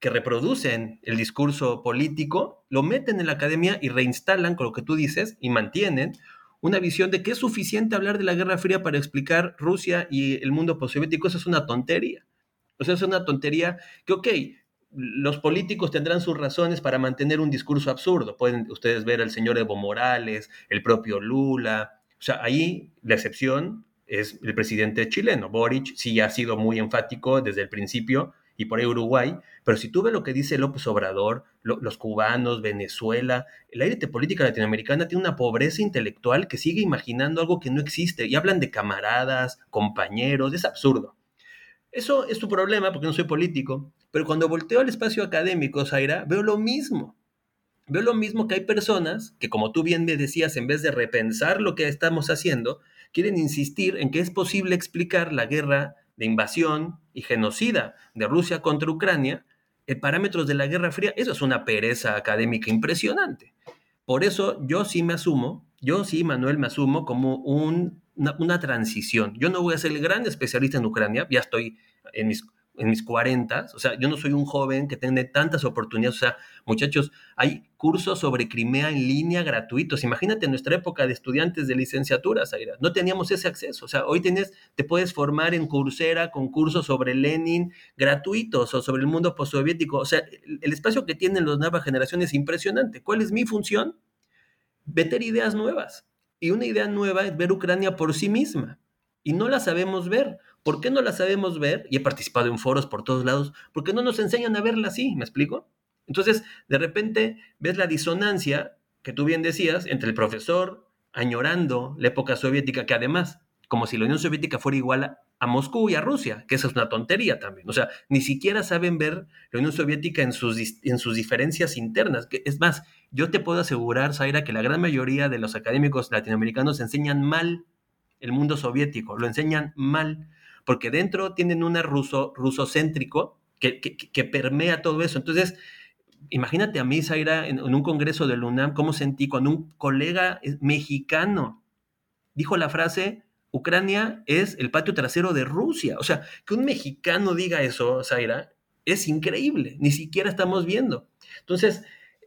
que reproducen el discurso político lo meten en la academia y reinstalan con lo que tú dices y mantienen una visión de que es suficiente hablar de la Guerra Fría para explicar Rusia y el mundo postsoviético. Eso es una tontería. O sea, es una tontería que, ok, los políticos tendrán sus razones para mantener un discurso absurdo. Pueden ustedes ver al señor Evo Morales, el propio Lula. O sea, ahí la excepción es el presidente chileno. Boric sí ha sido muy enfático desde el principio y por ahí Uruguay. Pero si tú ves lo que dice López Obrador, los cubanos, Venezuela, la élite política latinoamericana tiene una pobreza intelectual que sigue imaginando algo que no existe y hablan de camaradas, compañeros. Es absurdo. Eso es tu problema porque no soy político, pero cuando volteo al espacio académico, Zaira, veo lo mismo. Veo lo mismo que hay personas que, como tú bien me decías, en vez de repensar lo que estamos haciendo, quieren insistir en que es posible explicar la guerra de invasión y genocida de Rusia contra Ucrania en parámetros de la Guerra Fría. Eso es una pereza académica impresionante. Por eso yo sí me asumo, yo sí, Manuel, me asumo como un una, transición. Yo no voy a ser el gran especialista en Ucrania, ya estoy en mis, en mis 40, o sea, yo no soy un joven que tiene tantas oportunidades, o sea, muchachos, hay cursos sobre Crimea en línea gratuitos. Imagínate en nuestra época de estudiantes de licenciatura, Zaira, no teníamos ese acceso, o sea, hoy tienes, te puedes formar en Coursera con cursos sobre Lenin gratuitos o sobre el mundo postsoviético, o sea, el, el espacio que tienen las nuevas generaciones es impresionante. ¿Cuál es mi función? Meter ideas nuevas y una idea nueva es ver Ucrania por sí misma. Y no la sabemos ver. ¿Por qué no la sabemos ver? Y he participado en foros por todos lados. Porque no nos enseñan a verla así, ¿me explico? Entonces, de repente ves la disonancia que tú bien decías entre el profesor añorando la época soviética, que además, como si la Unión Soviética fuera igual a Moscú y a Rusia, que esa es una tontería también. O sea, ni siquiera saben ver la Unión Soviética en sus, en sus diferencias internas. Es más, yo te puedo asegurar, Zaira, que la gran mayoría de los académicos latinoamericanos enseñan mal el mundo soviético, lo enseñan mal, porque dentro tienen un ruso, rusocéntrico que, que, permea todo eso. Entonces, imagínate a mí, Zaira, en, un congreso del UNAM, cómo sentí cuando un colega mexicano dijo la frase, Ucrania es el patio trasero de Rusia. O sea, que un mexicano diga eso, Zaira, es increíble. Ni siquiera estamos viendo. Entonces,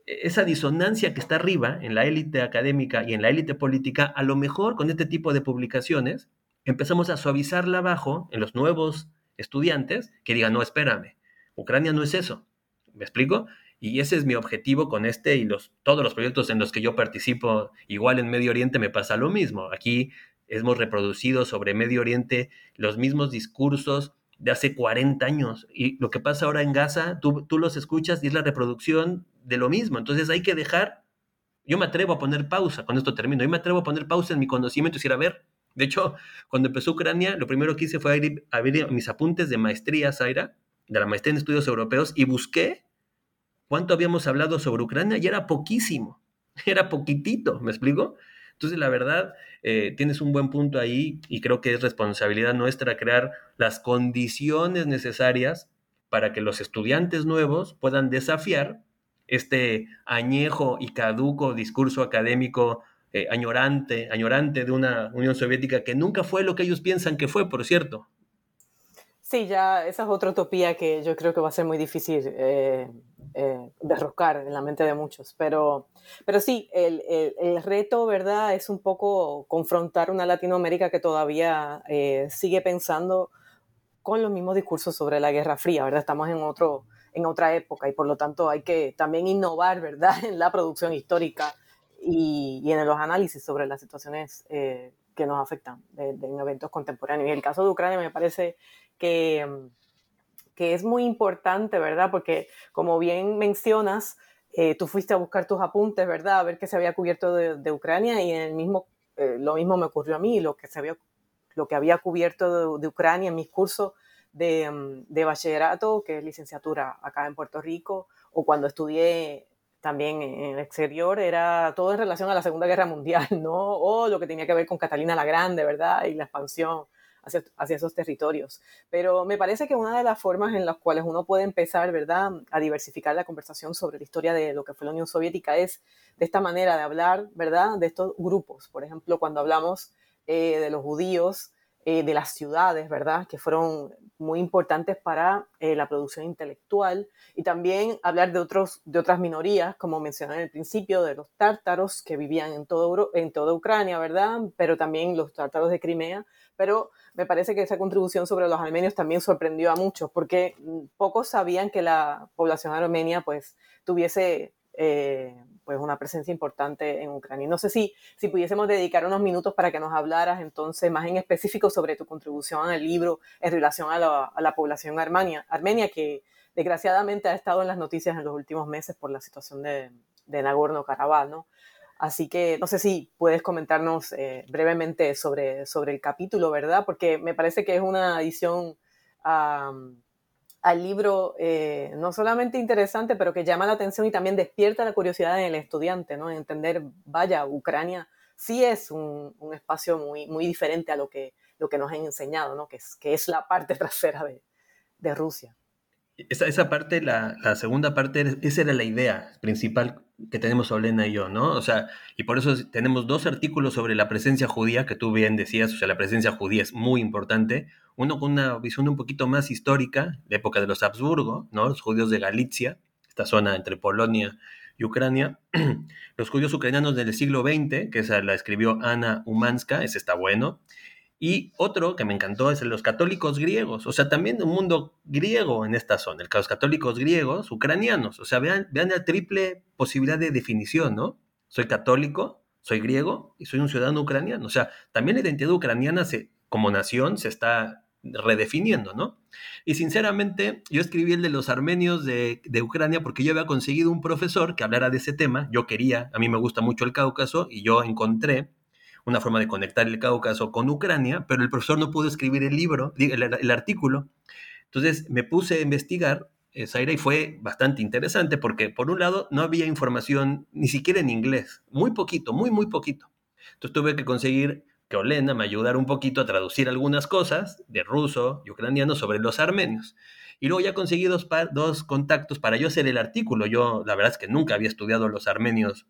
esa disonancia que está arriba en la élite académica y en la élite política, a lo mejor con este tipo de publicaciones empezamos a suavizarla abajo en los nuevos estudiantes que digan, no, espérame, Ucrania no es eso. ¿Me explico? Y ese es mi objetivo con este y los, todos los proyectos en los que yo participo. Igual en Medio Oriente me pasa lo mismo. Aquí hemos reproducido sobre Medio Oriente los mismos discursos de hace 40 años. Y lo que pasa ahora en Gaza, tú, tú, los escuchas y es la reproducción de lo mismo. Entonces hay que dejar, yo me atrevo a poner pausa, con esto termino, yo me atrevo a poner pausa en mi conocimiento y decir, a ver, de hecho, cuando empezó Ucrania, lo primero que hice fue abrir, mis apuntes de maestría, Zaira, de la maestría en estudios europeos, y busqué cuánto habíamos hablado sobre Ucrania y era poquísimo, era poquitito, ¿me explico? Entonces, la verdad, eh, tienes un buen punto ahí y creo que es responsabilidad nuestra crear las condiciones necesarias para que los estudiantes nuevos puedan desafiar este añejo y caduco discurso académico eh, añorante, añorante de una Unión Soviética que nunca fue lo que ellos piensan que fue, por cierto. Sí, ya esa es otra utopía que yo creo que va a ser muy difícil eh, eh, derrocar en la mente de muchos. Pero, pero sí, el, el, reto, ¿verdad? Es un poco confrontar una Latinoamérica que todavía eh, sigue pensando con los mismos discursos sobre la Guerra Fría, ¿verdad? Estamos en, otro, en otra época y por lo tanto hay que también innovar, ¿verdad? En la producción histórica y, y en los análisis sobre las situaciones que nos afectan en eventos contemporáneos. Y el caso de Ucrania me parece que, mm, que es muy importante, ¿verdad? Porque como bien mencionas, eh, tú fuiste a buscar tus apuntes, ¿verdad? A ver qué se había cubierto de, Ucrania y en el mismo, eh, lo mismo me ocurrió a mí, lo que, se había, lo que había cubierto de, Ucrania en mis cursos de, mm, de, bachillerato, que es licenciatura acá en Puerto Rico, o cuando estudié también en el exterior, era todo en relación a la Segunda Guerra Mundial, ¿no? O lo que tenía que ver con Catalina la Grande, ¿verdad? Y la expansión hacia, esos territorios. Pero me parece que una de las formas en las cuales uno puede empezar, ¿verdad?, a diversificar la conversación sobre la historia de lo que fue la Unión Soviética es de esta manera de hablar, ¿verdad?, de estos grupos. Por ejemplo, cuando hablamos eh, de los judíos, eh, de las ciudades, ¿verdad?, que fueron muy importantes para eh, la producción intelectual y también hablar de, otros, de otras minorías, como mencioné en el principio, de los tártaros que vivían en, todo, en toda Ucrania, ¿verdad? Pero también los tártaros de Crimea, pero me parece que esa contribución sobre los armenios también sorprendió a muchos, porque mm, pocos sabían que la población armenia pues tuviese eh, pues una presencia importante en Ucrania. No sé si, si pudiésemos dedicar unos minutos para que nos hablaras entonces más en específico sobre tu contribución al libro en relación a la, a la población armenia, armenia, que desgraciadamente ha estado en las noticias en los últimos meses por la situación de, de Nagorno-Karabaj, ¿no? Así que no sé si puedes comentarnos eh, brevemente sobre, sobre el capítulo, ¿verdad? Porque me parece que es una adición al libro eh, no solamente interesante, pero que llama la atención y también despierta la curiosidad en el estudiante, ¿no? En entender, vaya, Ucrania sí es un, espacio muy, muy diferente a lo que, lo que nos han enseñado, ¿no? Que es, que es la parte trasera de, de Rusia. Esa, esa parte, la, la, segunda parte, esa era la idea principal que tenemos Olena y yo, ¿no? O sea, y por eso tenemos dos artículos sobre la presencia judía, que tú bien decías, o sea, la presencia judía es muy importante. Uno con una visión un poquito más histórica, de época de los Habsburgo, ¿no? Los judíos de Galicia, esta zona entre Polonia y Ucrania. Los judíos ucranianos del siglo XX, que esa la escribió Ana Umanska, ese está bueno. Y otro que me encantó es los católicos griegos, o sea, también un mundo griego en esta zona, los católicos griegos ucranianos, o sea, vean, vean la triple posibilidad de definición, ¿no? Soy católico, soy griego y soy un ciudadano ucraniano, o sea, también la identidad ucraniana se, como nación se está redefiniendo, ¿no? Y sinceramente, yo escribí el de los armenios de, de, Ucrania porque yo había conseguido un profesor que hablara de ese tema, yo quería, a mí me gusta mucho el Cáucaso y yo encontré una forma de conectar el Cáucaso con Ucrania, pero el profesor no pudo escribir el libro, el, artículo. Entonces me puse a investigar, eh, Zaira, y fue bastante interesante porque, por un lado, no había información ni siquiera en inglés, muy poquito, muy, muy poquito. Entonces tuve que conseguir que Olena me ayudara un poquito a traducir algunas cosas de ruso y ucraniano sobre los armenios. Y luego ya conseguí dos, dos contactos para yo hacer el artículo. Yo, la verdad es que nunca había estudiado los armenios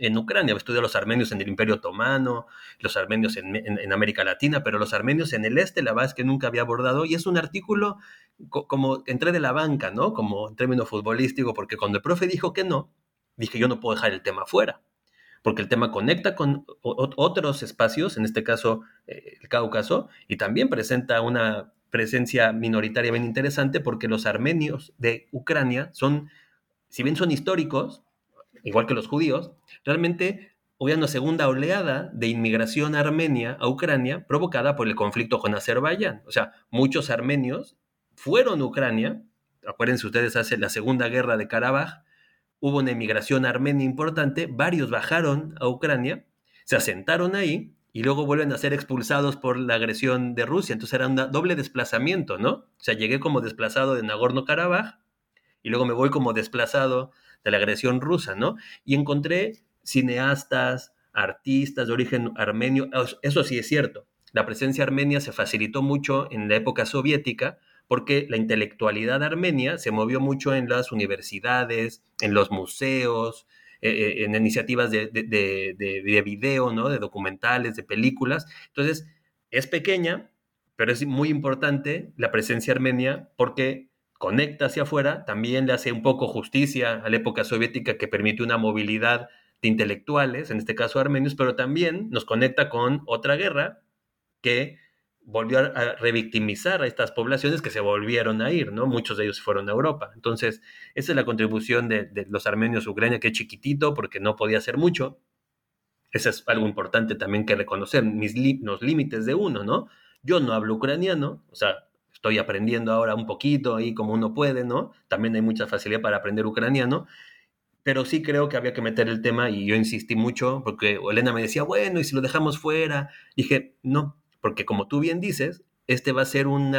en Ucrania, había estudiado los armenios en el Imperio Otomano, los armenios en, América Latina, pero los armenios en el este, la verdad es que nunca había abordado. Y es un artículo como entré de la banca, ¿no? Como en término futbolístico, porque cuando el profe dijo que no, dije yo no puedo dejar el tema fuera porque el tema conecta con otros espacios, en este caso eh, el Cáucaso, y también presenta una presencia minoritaria bien interesante porque los armenios de Ucrania son, si bien son históricos, igual que los judíos, realmente hubo una segunda oleada de inmigración armenia a Ucrania provocada por el conflicto con Azerbaiyán. O sea, muchos armenios fueron a Ucrania, acuérdense ustedes, hace la segunda guerra de Karabaj, hubo una emigración armenia importante, varios bajaron a Ucrania, se asentaron ahí y luego vuelven a ser expulsados por la agresión de Rusia. Entonces era un doble desplazamiento, ¿no? O sea, llegué como desplazado de Nagorno-Karabaj y luego me voy como desplazado de la agresión rusa, ¿no? Y encontré cineastas, artistas de origen armenio, eso sí es cierto. La presencia armenia se facilitó mucho en la época soviética porque la intelectualidad armenia se movió mucho en las universidades, en los museos, eh, eh, en iniciativas de, de, video, ¿no? de documentales, de películas. Entonces, es pequeña, pero es muy importante la presencia armenia porque conecta hacia afuera, también le hace un poco justicia a la época soviética que permitió una movilidad de intelectuales, en este caso armenios, pero también nos conecta con otra guerra que volvió a, revictimizar a estas poblaciones que se volvieron a ir, ¿no? Muchos de ellos fueron a Europa. Entonces, esa es la contribución de, los armenios Ucrania, que es chiquitito porque no podía hacer mucho. Eso es algo importante también que reconocer, mis los límites de uno, ¿no? Yo no hablo ucraniano, o sea, estoy aprendiendo ahora un poquito ahí como uno puede, ¿no? También hay mucha facilidad para aprender ucraniano, pero sí creo que había que meter el tema y yo insistí mucho porque Elena me decía, bueno, ¿y si lo dejamos fuera? Dije, no, porque como tú bien dices, este va a ser un,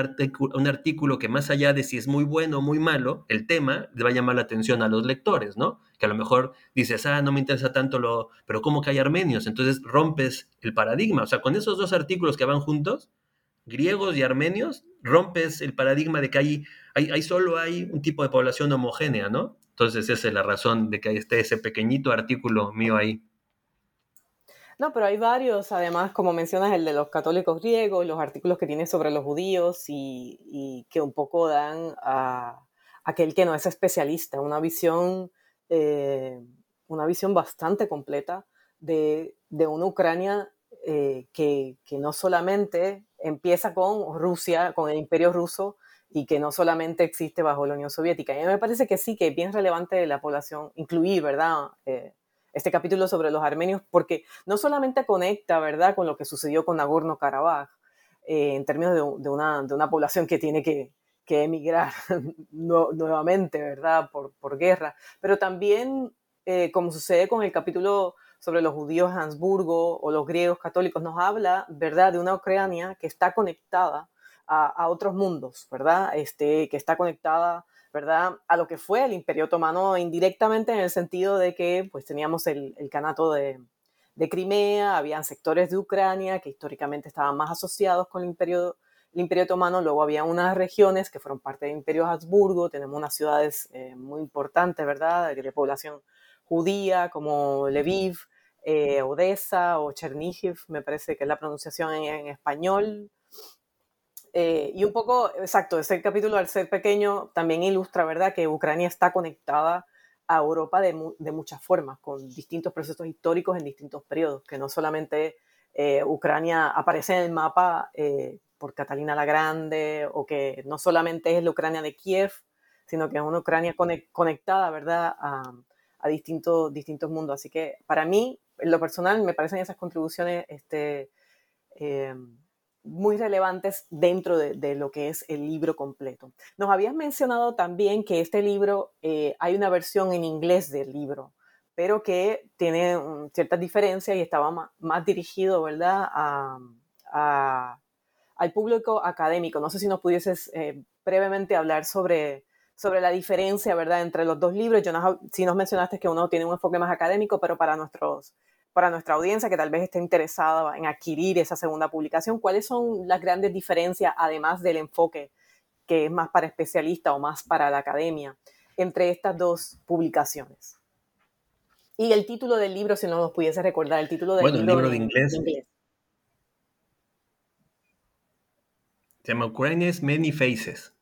un artículo que más allá de si es muy bueno o muy malo, el tema le va a llamar la atención a los lectores, ¿no? Que a lo mejor dices, ah, no me interesa tanto lo, pero ¿cómo que hay armenios? Entonces rompes el paradigma. O sea, con esos dos artículos que van juntos, griegos y armenios, rompes el paradigma de que hay, hay, hay solo hay un tipo de población homogénea, ¿no? Entonces esa es la razón de que esté ese pequeñito artículo mío ahí. No, pero hay varios, además, como mencionas, el de los católicos griegos, los artículos que tiene sobre los judíos y, que un poco dan a, aquel que no es especialista una visión, eh, una visión bastante completa de, una Ucrania eh, que, no solamente empieza con Rusia, con el imperio ruso, y que no solamente existe bajo la Unión Soviética. Y a mí me parece que sí, que es bien relevante la población incluir, ¿verdad? Eh, este capítulo sobre los armenios, porque no solamente conecta, ¿verdad?, con lo que sucedió con Nagorno-Karabaj, eh, en términos de, una, de, una, población que tiene que, que emigrar nuevamente, ¿verdad?, por, por, guerra, pero también, eh, como sucede con el capítulo sobre los judíos de Habsburgo o los griegos católicos, nos habla, ¿verdad?, de una Ucrania que está conectada a, a otros mundos, ¿verdad?, este, que está conectada ¿verdad? A lo que fue el Imperio Otomano indirectamente en el sentido de que pues teníamos el, el canato de, de, Crimea, habían sectores de Ucrania que históricamente estaban más asociados con el Imperio, el imperio Otomano, luego había unas regiones que fueron parte del Imperio Habsburgo, tenemos unas ciudades eh, muy importantes, ¿verdad? De, población judía como Lviv, eh, Odessa o Chernihiv, me parece que es la pronunciación en español, eh, y un poco, exacto, ese capítulo al ser pequeño también ilustra, ¿verdad?, que Ucrania está conectada a Europa de, de muchas formas, con distintos procesos históricos en distintos periodos, que no solamente eh, Ucrania aparece en el mapa eh, por Catalina la Grande, o que no solamente es la Ucrania de Kiev, sino que es una Ucrania conectada, ¿verdad?, a, a distintos, distintos mundos. Así que para mí, en lo personal, me parecen esas contribuciones este, muy relevantes dentro de, lo que es el libro completo. Nos habías mencionado también que este libro, eh, hay una versión en inglés del libro, pero que tiene ciertas diferencias y estaba más, dirigido, ¿verdad?, a, al público académico. No sé si nos pudieses eh, brevemente hablar sobre, sobre la diferencia, ¿verdad?, entre los dos libros. Yo no, si nos mencionaste que uno tiene un enfoque más académico, pero para nuestros para nuestra audiencia que tal vez esté interesada en adquirir esa segunda publicación, ¿cuáles son las grandes diferencias, además del enfoque que es más para especialistas o más para la academia, entre estas dos publicaciones? Y el título del libro, si no nos pudiese recordar, el título del bueno, libro, el libro de inglés. Se llama Ukrainians Many Faces.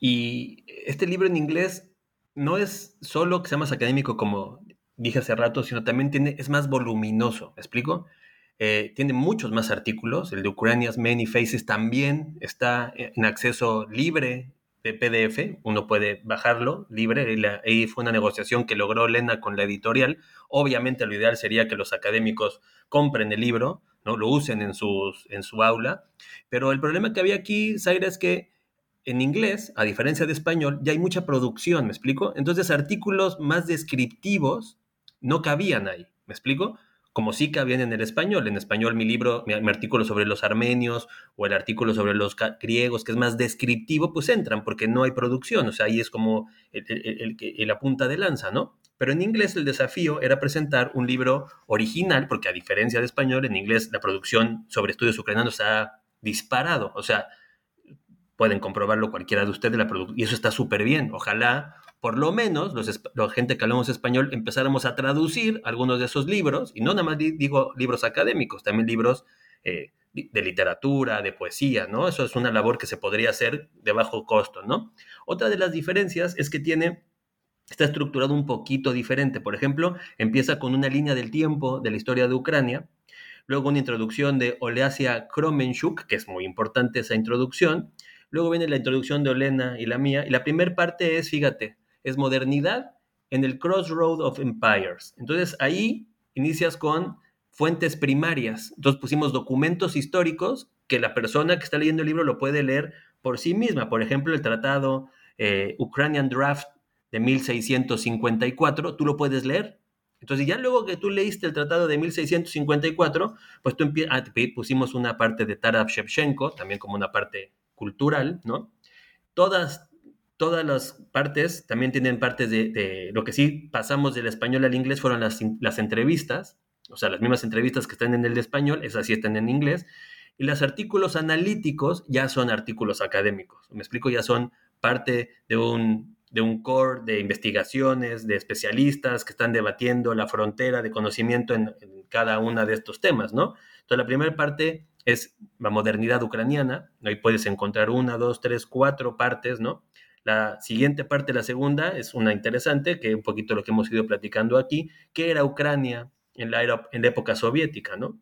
Y este libro en inglés no es solo que sea más académico como dije hace rato, sino también tiene, es más voluminoso, ¿me explico? Eh, tiene muchos más artículos, el de Ucrania's Many Faces también está en acceso libre de PDF, uno puede bajarlo libre, y ahí fue una negociación que logró Lena con la editorial, obviamente lo ideal sería que los académicos compren el libro, ¿no? lo usen en, sus, en su aula, pero el problema que había aquí, Zaira, es que en inglés, a diferencia de español, ya hay mucha producción, ¿me explico? Entonces artículos más descriptivos no cabían ahí, ¿me explico? Como sí cabían en el español. En español mi libro, mi, artículo sobre los armenios o el artículo sobre los griegos, que es más descriptivo, pues entran porque no hay producción. O sea, ahí es como el, la punta de lanza, ¿no? Pero en inglés el desafío era presentar un libro original, porque a diferencia de español, en inglés la producción sobre estudios ucranianos ha disparado. O sea, pueden comprobarlo cualquiera de ustedes, la y eso está súper bien. Ojalá por lo menos los, la gente que hablamos español empezáramos a traducir algunos de esos libros, y no nada más digo libros académicos, también libros eh, de literatura, de poesía, ¿no? Eso es una labor que se podría hacer de bajo costo, ¿no? Otra de las diferencias es que tiene, está estructurado un poquito diferente. Por ejemplo, empieza con una línea del tiempo de la historia de Ucrania, luego una introducción de Oleasia Kromenchuk, que es muy importante esa introducción, luego viene la introducción de Olena y la mía, y la primera parte es, fíjate, es modernidad en el Crossroad of Empires. Entonces ahí inicias con fuentes primarias. Entonces pusimos documentos históricos que la persona que está leyendo el libro lo puede leer por sí misma. Por ejemplo, el tratado eh, Ukrainian Draft de 1654, tú lo puedes leer. Entonces ya luego que tú leíste el tratado de 1654, pues tú ah, pusimos una parte de Taras Shevchenko, también como una parte cultural, ¿no? Todas, todas las partes también tienen partes de, lo que sí pasamos del español al inglés fueron las, las entrevistas, o sea, las mismas entrevistas que están en el español, esas sí están en inglés, y los artículos analíticos ya son artículos académicos. Me explico, ya son parte de un, de un core de investigaciones, de especialistas que están debatiendo la frontera de conocimiento en, en cada una de estos temas, ¿no? Entonces, la primera parte es la modernidad ucraniana, ahí puedes encontrar una, dos, tres, cuatro partes, ¿no? La siguiente parte, la segunda, es una interesante, que un poquito lo que hemos ido platicando aquí, que era Ucrania en la, en la época soviética, ¿no?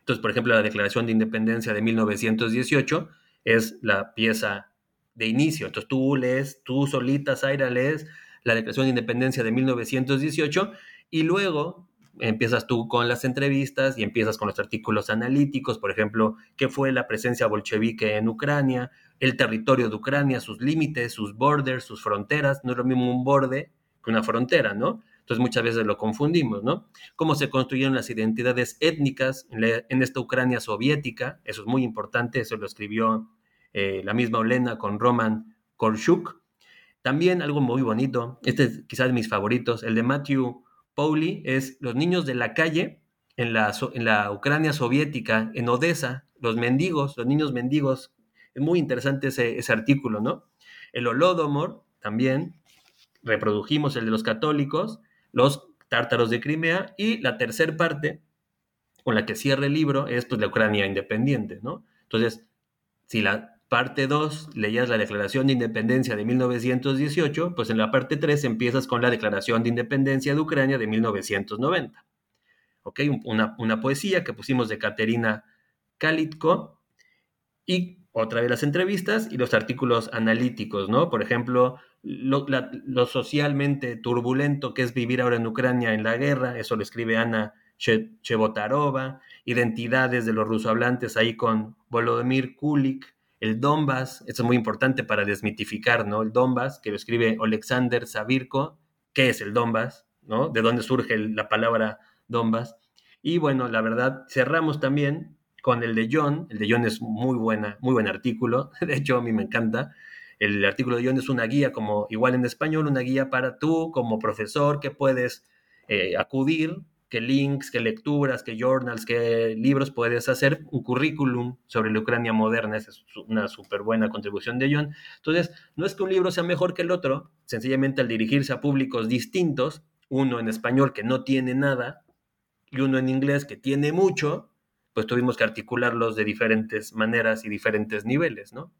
Entonces, por ejemplo, la Declaración de Independencia de 1918 es la pieza de inicio. Entonces, tú lees, tú solita, Zaira, lees la Declaración de Independencia de 1918 y luego empiezas tú con las entrevistas y empiezas con los artículos analíticos, por ejemplo, qué fue la presencia bolchevique en Ucrania, el territorio de Ucrania, sus límites, sus borders, sus fronteras. No es lo mismo un borde que una frontera, ¿no? Entonces muchas veces lo confundimos, ¿no? Cómo se construyeron las identidades étnicas en, esta Ucrania soviética, eso es muy importante, eso lo escribió eh, la misma Olena con Roman Korchuk. También algo muy bonito, este es quizás de mis favoritos, el de Matthew Pauli, es los niños de la calle en la, en la Ucrania soviética, en Odessa, los mendigos, los niños mendigos es muy interesante ese, artículo, ¿no? El Holodomor también, reprodujimos el de los católicos, los tártaros de Crimea, y la tercera parte, con la que cierra el libro, es pues la Ucrania independiente, ¿no? Entonces, si la parte 2 leías la Declaración de Independencia de 1918, pues en la parte 3 empiezas con la Declaración de Independencia de Ucrania de 1990. ¿Ok? Una, una poesía que pusimos de Katerina Kalitko y otra vez las entrevistas y los artículos analíticos, ¿no? Por ejemplo, lo, socialmente turbulento que es vivir ahora en Ucrania en la guerra, eso lo escribe Ana Chevotarova, identidades de los rusohablantes ahí con Volodymyr Kulik, el Donbass, eso es muy importante para desmitificar, ¿no? El Donbass, que lo escribe Alexander Sabirko, qué es el Donbass. De dónde surge la palabra Donbass. Y bueno, la verdad, cerramos también con el de John. El de John es muy buena, muy buen artículo. De hecho, a mí me encanta. El artículo de John es una guía, como igual en español, una guía para tú como profesor que puedes eh, acudir, qué links, qué lecturas, qué journals, qué libros puedes hacer, un currículum sobre la Ucrania moderna, esa es una súper buena contribución de John. Entonces, no es que un libro sea mejor que el otro, sencillamente al dirigirse a públicos distintos, uno en español que no tiene nada y uno en inglés que tiene mucho, pues tuvimos que articularlos de diferentes maneras y diferentes niveles, ¿no?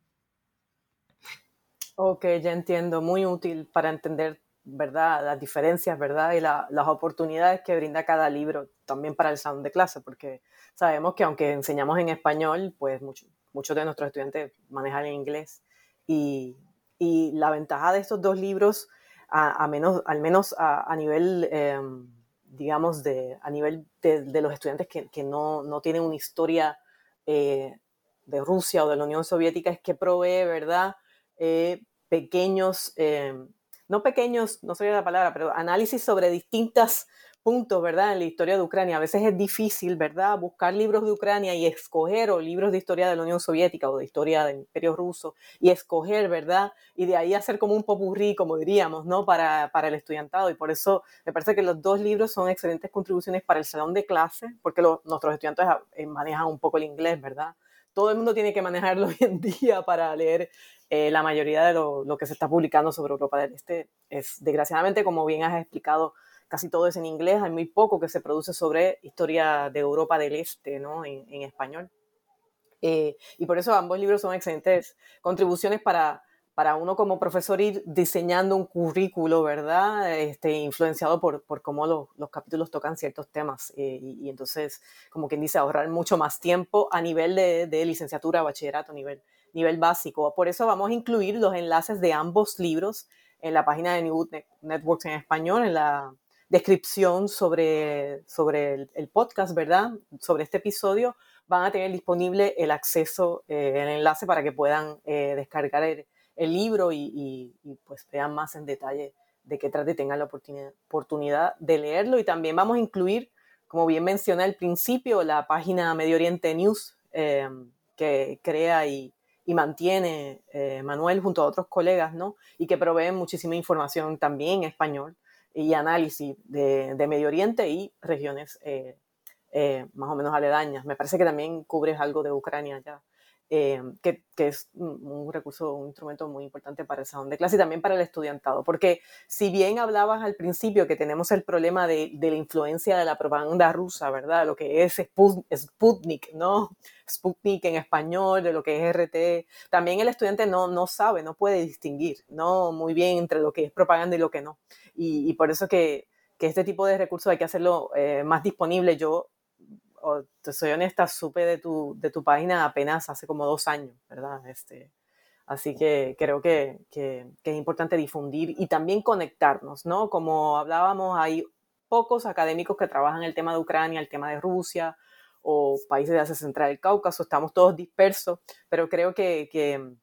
Ok, ya entiendo, muy útil para entender, ¿verdad? Las diferencias, ¿verdad? Y las oportunidades que brinda cada libro también para el salón de clase, porque sabemos que aunque enseñamos en español, pues muchos de nuestros estudiantes manejan en inglés. Y, y, la ventaja de estos dos libros, a, menos, al menos a, nivel, em, digamos, de, a nivel de, los estudiantes que, que no, no, tienen una historia eh, de Rusia o de la Unión Soviética, es que provee, ¿verdad? Eh, pequeños, eh, no pequeños, no sería la palabra, pero análisis sobre distintos puntos, ¿verdad? En la historia de Ucrania. A veces es difícil, ¿verdad? Buscar libros de Ucrania y escoger, o libros de historia de la Unión Soviética o de historia del Imperio Ruso, y escoger, ¿verdad? Y de ahí hacer como un popurrí, como diríamos, ¿no? Para, para el estudiantado. Y por eso me parece que los dos libros son excelentes contribuciones para el salón de clase, porque nuestros estudiantes eh, manejan un poco el inglés, ¿verdad? todo el mundo tiene que manejarlo hoy en día para leer eh, la mayoría de lo, que se está publicando sobre Europa del Este. Es, desgraciadamente, como bien has explicado, casi todo es en inglés, hay muy poco que se produce sobre historia de Europa del Este, ¿no? En, español. Eh, y por eso ambos libros son excelentes contribuciones para, para uno como profesor ir diseñando un currículo, ¿verdad? Este, influenciado por, por cómo los capítulos tocan ciertos temas. Eh, y, entonces, como quien dice, ahorrar mucho más tiempo a nivel de, de, licenciatura, bachillerato, nivel, nivel básico. Por eso vamos a incluir los enlaces de ambos libros en la página de New Networks en español, en la descripción sobre, sobre el, podcast, ¿verdad? Sobre este episodio, van a tener disponible el acceso, eh, el enlace para que puedan eh, descargar el el libro y, pues vean más en detalle de qué trate y tengan la oportunidad, de leerlo. Y también vamos a incluir, como bien mencioné al principio, la página Medio Oriente News eh, que crea y, mantiene eh, Manuel junto a otros colegas, ¿no? Y que proveen muchísima información también en español y análisis de, Medio Oriente y regiones eh, más o menos aledañas. Me parece que también cubres algo de Ucrania ya. Eh, que, es un, recurso, un instrumento muy importante para el salón de clase y también para el estudiantado. Porque si bien hablabas al principio que tenemos el problema de, la influencia de la propaganda rusa, ¿verdad? Lo que es Sputnik, ¿no? Sputnik en español, de lo que es RT, también el estudiante no, no sabe, no puede distinguir, ¿no? Muy bien entre lo que es propaganda y lo que no. Y, por eso que, que, este tipo de recursos hay que hacerlo eh, más disponible. Yo te soy honesta, supe de tu, de tu página apenas hace como dos años, ¿verdad? Este, así que creo que, que, es importante difundir y también conectarnos, ¿no? Como hablábamos, hay pocos académicos que trabajan el tema de Ucrania, el tema de Rusia o países de Asia Central del Cáucaso, estamos todos dispersos, pero creo que, que,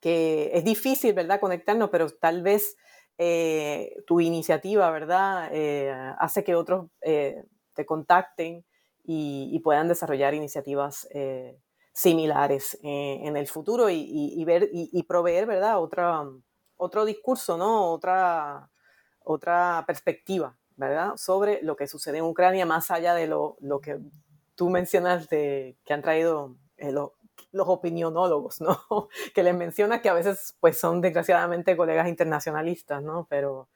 que es difícil, ¿verdad?, conectarnos, pero tal vez eh, tu iniciativa, ¿verdad?, eh, hace que otros eh, te contacten y, puedan desarrollar iniciativas eh, similares eh, en el futuro y, ver y, proveer, ¿verdad? Otra, otro discurso, ¿no? Otra, otra perspectiva, ¿verdad? Sobre lo que sucede en Ucrania, más allá de lo, lo que tú mencionas de que han traído eh, los opinionólogos, ¿no? que les mencionas que a veces pues son desgraciadamente colegas internacionalistas, ¿no? Pero,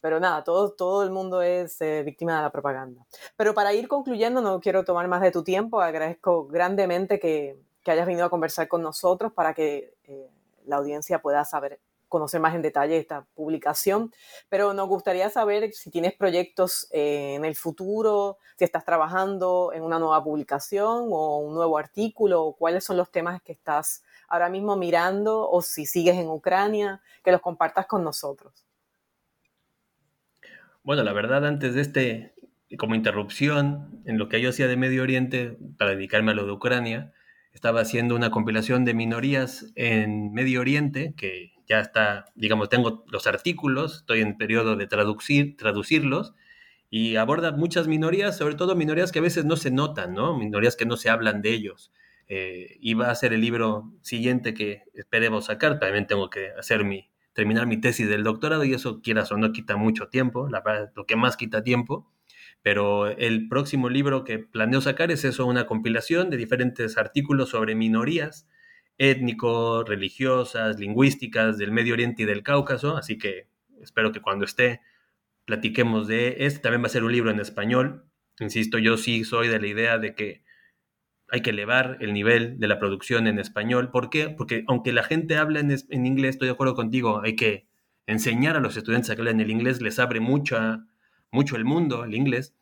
pero nada, todo, todo el mundo es eh, víctima de la propaganda. Pero para ir concluyendo, no quiero tomar más de tu tiempo, agradezco grandemente que, que hayas venido a conversar con nosotros para que eh, la audiencia pueda saber conocer más en detalle esta publicación, pero nos gustaría saber si tienes proyectos eh, en el futuro, si estás trabajando en una nueva publicación o un nuevo artículo, o cuáles son los temas que estás ahora mismo mirando o si sigues en Ucrania, que los compartas con nosotros. Bueno, la verdad, antes de este, como interrupción en lo que yo hacía de Medio Oriente para dedicarme a lo de Ucrania, estaba haciendo una compilación de minorías en Medio Oriente, que ya está, digamos, tengo los artículos, estoy en periodo de traducir, traducirlos y aborda muchas minorías, sobre todo minorías que a veces no se notan, ¿no? Minorías que no se hablan de ellos. Eh, y va a ser el libro siguiente que esperemos sacar. También tengo que hacer mi, terminar mi tesis del doctorado y eso, quieras o no, quita mucho tiempo, la lo que más quita tiempo. Pero el próximo libro que planeo sacar es eso, una compilación de diferentes artículos sobre minorías étnicos, religiosas, lingüísticas del Medio Oriente y del Cáucaso. Así que espero que cuando esté platiquemos de este. También va a ser un libro en español. Insisto, yo sí soy de la idea de que hay que elevar el nivel de la producción en español. ¿Por qué? Porque aunque la gente habla en, inglés, estoy de acuerdo contigo, hay que enseñar a los estudiantes a que hablan el inglés, les abre mucho, mucho el mundo, el inglés.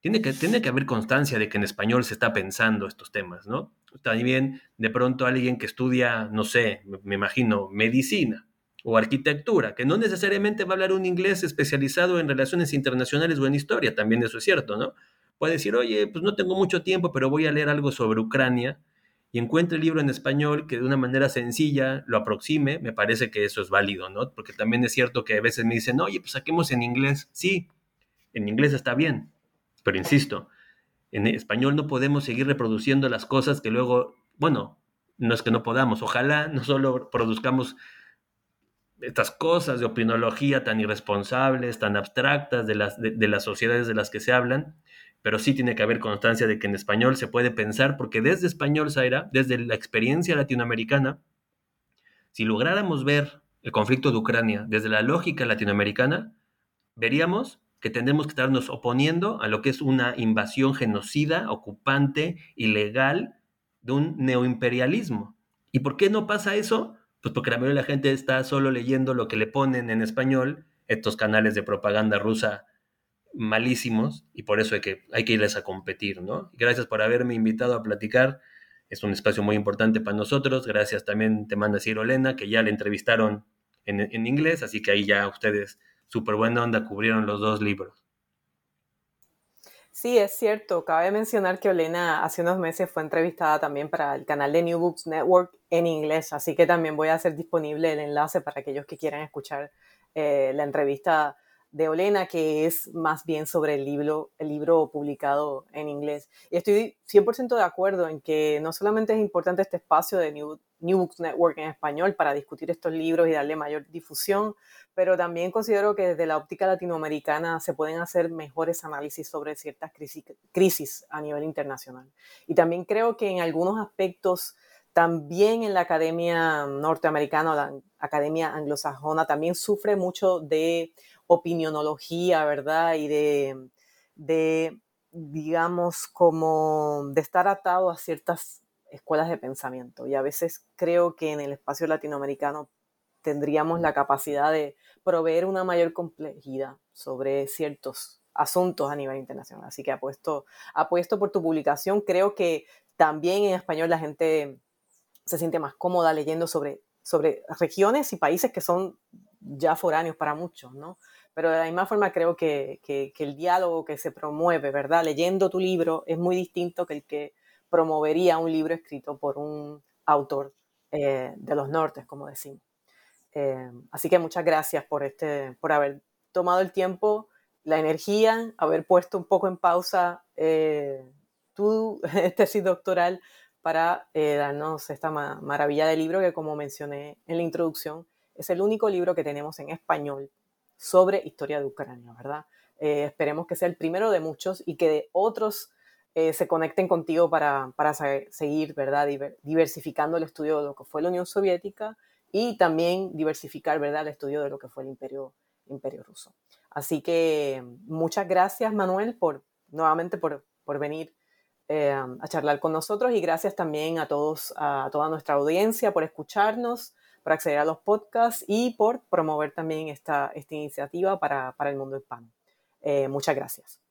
Tiene que, tiene que haber constancia de que en español se está pensando estos temas, ¿no? También de pronto alguien que estudia, no sé, me imagino, medicina o arquitectura, que no necesariamente va a hablar un inglés especializado en relaciones internacionales o en historia, también eso es cierto, ¿no? Puede decir, oye, pues no tengo mucho tiempo, pero voy a leer algo sobre Ucrania y encuentre el libro en español que de una manera sencilla lo aproxime, me parece que eso es válido, ¿no? Porque también es cierto que a veces me dicen, oye, pues saquemos en inglés. Sí, en inglés está bien, pero insisto, en español no podemos seguir reproduciendo las cosas que luego, bueno, no es que no podamos, ojalá no solo produzcamos estas cosas de opinología tan irresponsables, tan abstractas de las, de, las sociedades de las que se hablan, pero sí tiene que haber constancia de que en español se puede pensar, porque desde español, Zaira, desde la experiencia latinoamericana, si lográramos ver el conflicto de Ucrania desde la lógica latinoamericana, veríamos que tendremos que estarnos oponiendo a lo que es una invasión genocida, ocupante, ilegal, de un neoimperialismo. ¿Y por qué no pasa eso? Pues porque la mayoría de la gente está solo leyendo lo que le ponen en español, estos canales de propaganda rusa malísimos, y por eso hay que, hay que irles a competir, ¿no? Gracias por haberme invitado a platicar. Es un espacio muy importante para nosotros. Gracias también te manda decir Olena, que ya le entrevistaron en, en inglés, así que ahí ya ustedes, súper buena onda, cubrieron los dos libros. Sí, es cierto. Cabe mencionar que Olena hace unos meses fue entrevistada también para el canal de New Books Network en inglés, así que también voy a hacer disponible el enlace para aquellos que quieran escuchar eh, la entrevista de Olena, que es más bien sobre el libro, el libro publicado en inglés. Y estoy 100% de acuerdo en que no solamente es importante este espacio de New, New, Books Network en español para discutir estos libros y darle mayor difusión, pero también considero que desde la óptica latinoamericana se pueden hacer mejores análisis sobre ciertas crisis, crisis a nivel internacional. Y también creo que en algunos aspectos también en la academia norteamericana la academia anglosajona también sufre mucho de opinionología, ¿verdad? Y de, de, digamos, como de estar atado a ciertas escuelas de pensamiento. Y a veces creo que en el espacio latinoamericano tendríamos la capacidad de proveer una mayor complejidad sobre ciertos asuntos a nivel internacional. Así que apuesto, apuesto por tu publicación. Creo que también en español la gente se siente más cómoda leyendo sobre, sobre regiones y países que son ya foráneos para muchos, ¿no? Pero de la misma forma creo que, el diálogo que se promueve, ¿verdad? Leyendo tu libro es muy distinto que el que promovería un libro escrito por un autor eh, de los nortes, como decimos. Eh, así que muchas gracias por, este, por haber tomado el tiempo, la energía, haber puesto un poco en pausa eh, tu tesis doctoral para darnos esta maravilla de libro que, como mencioné en la introducción, es el único libro que tenemos en español sobre historia de Ucrania, ¿verdad? Eh, esperemos que sea el primero de muchos y que otros eh, se conecten contigo para, para seguir, ¿verdad? Diversificando el estudio de lo que fue la Unión Soviética y también diversificar, ¿verdad? El estudio de lo que fue el Imperio, imperio Ruso. Así que muchas gracias, Manuel, por nuevamente por, por venir eh, a charlar con nosotros y gracias también a todos, a toda nuestra audiencia por escucharnos por acceder a los podcasts y por promover también esta, esta iniciativa para, el mundo hispano. Eh, muchas gracias.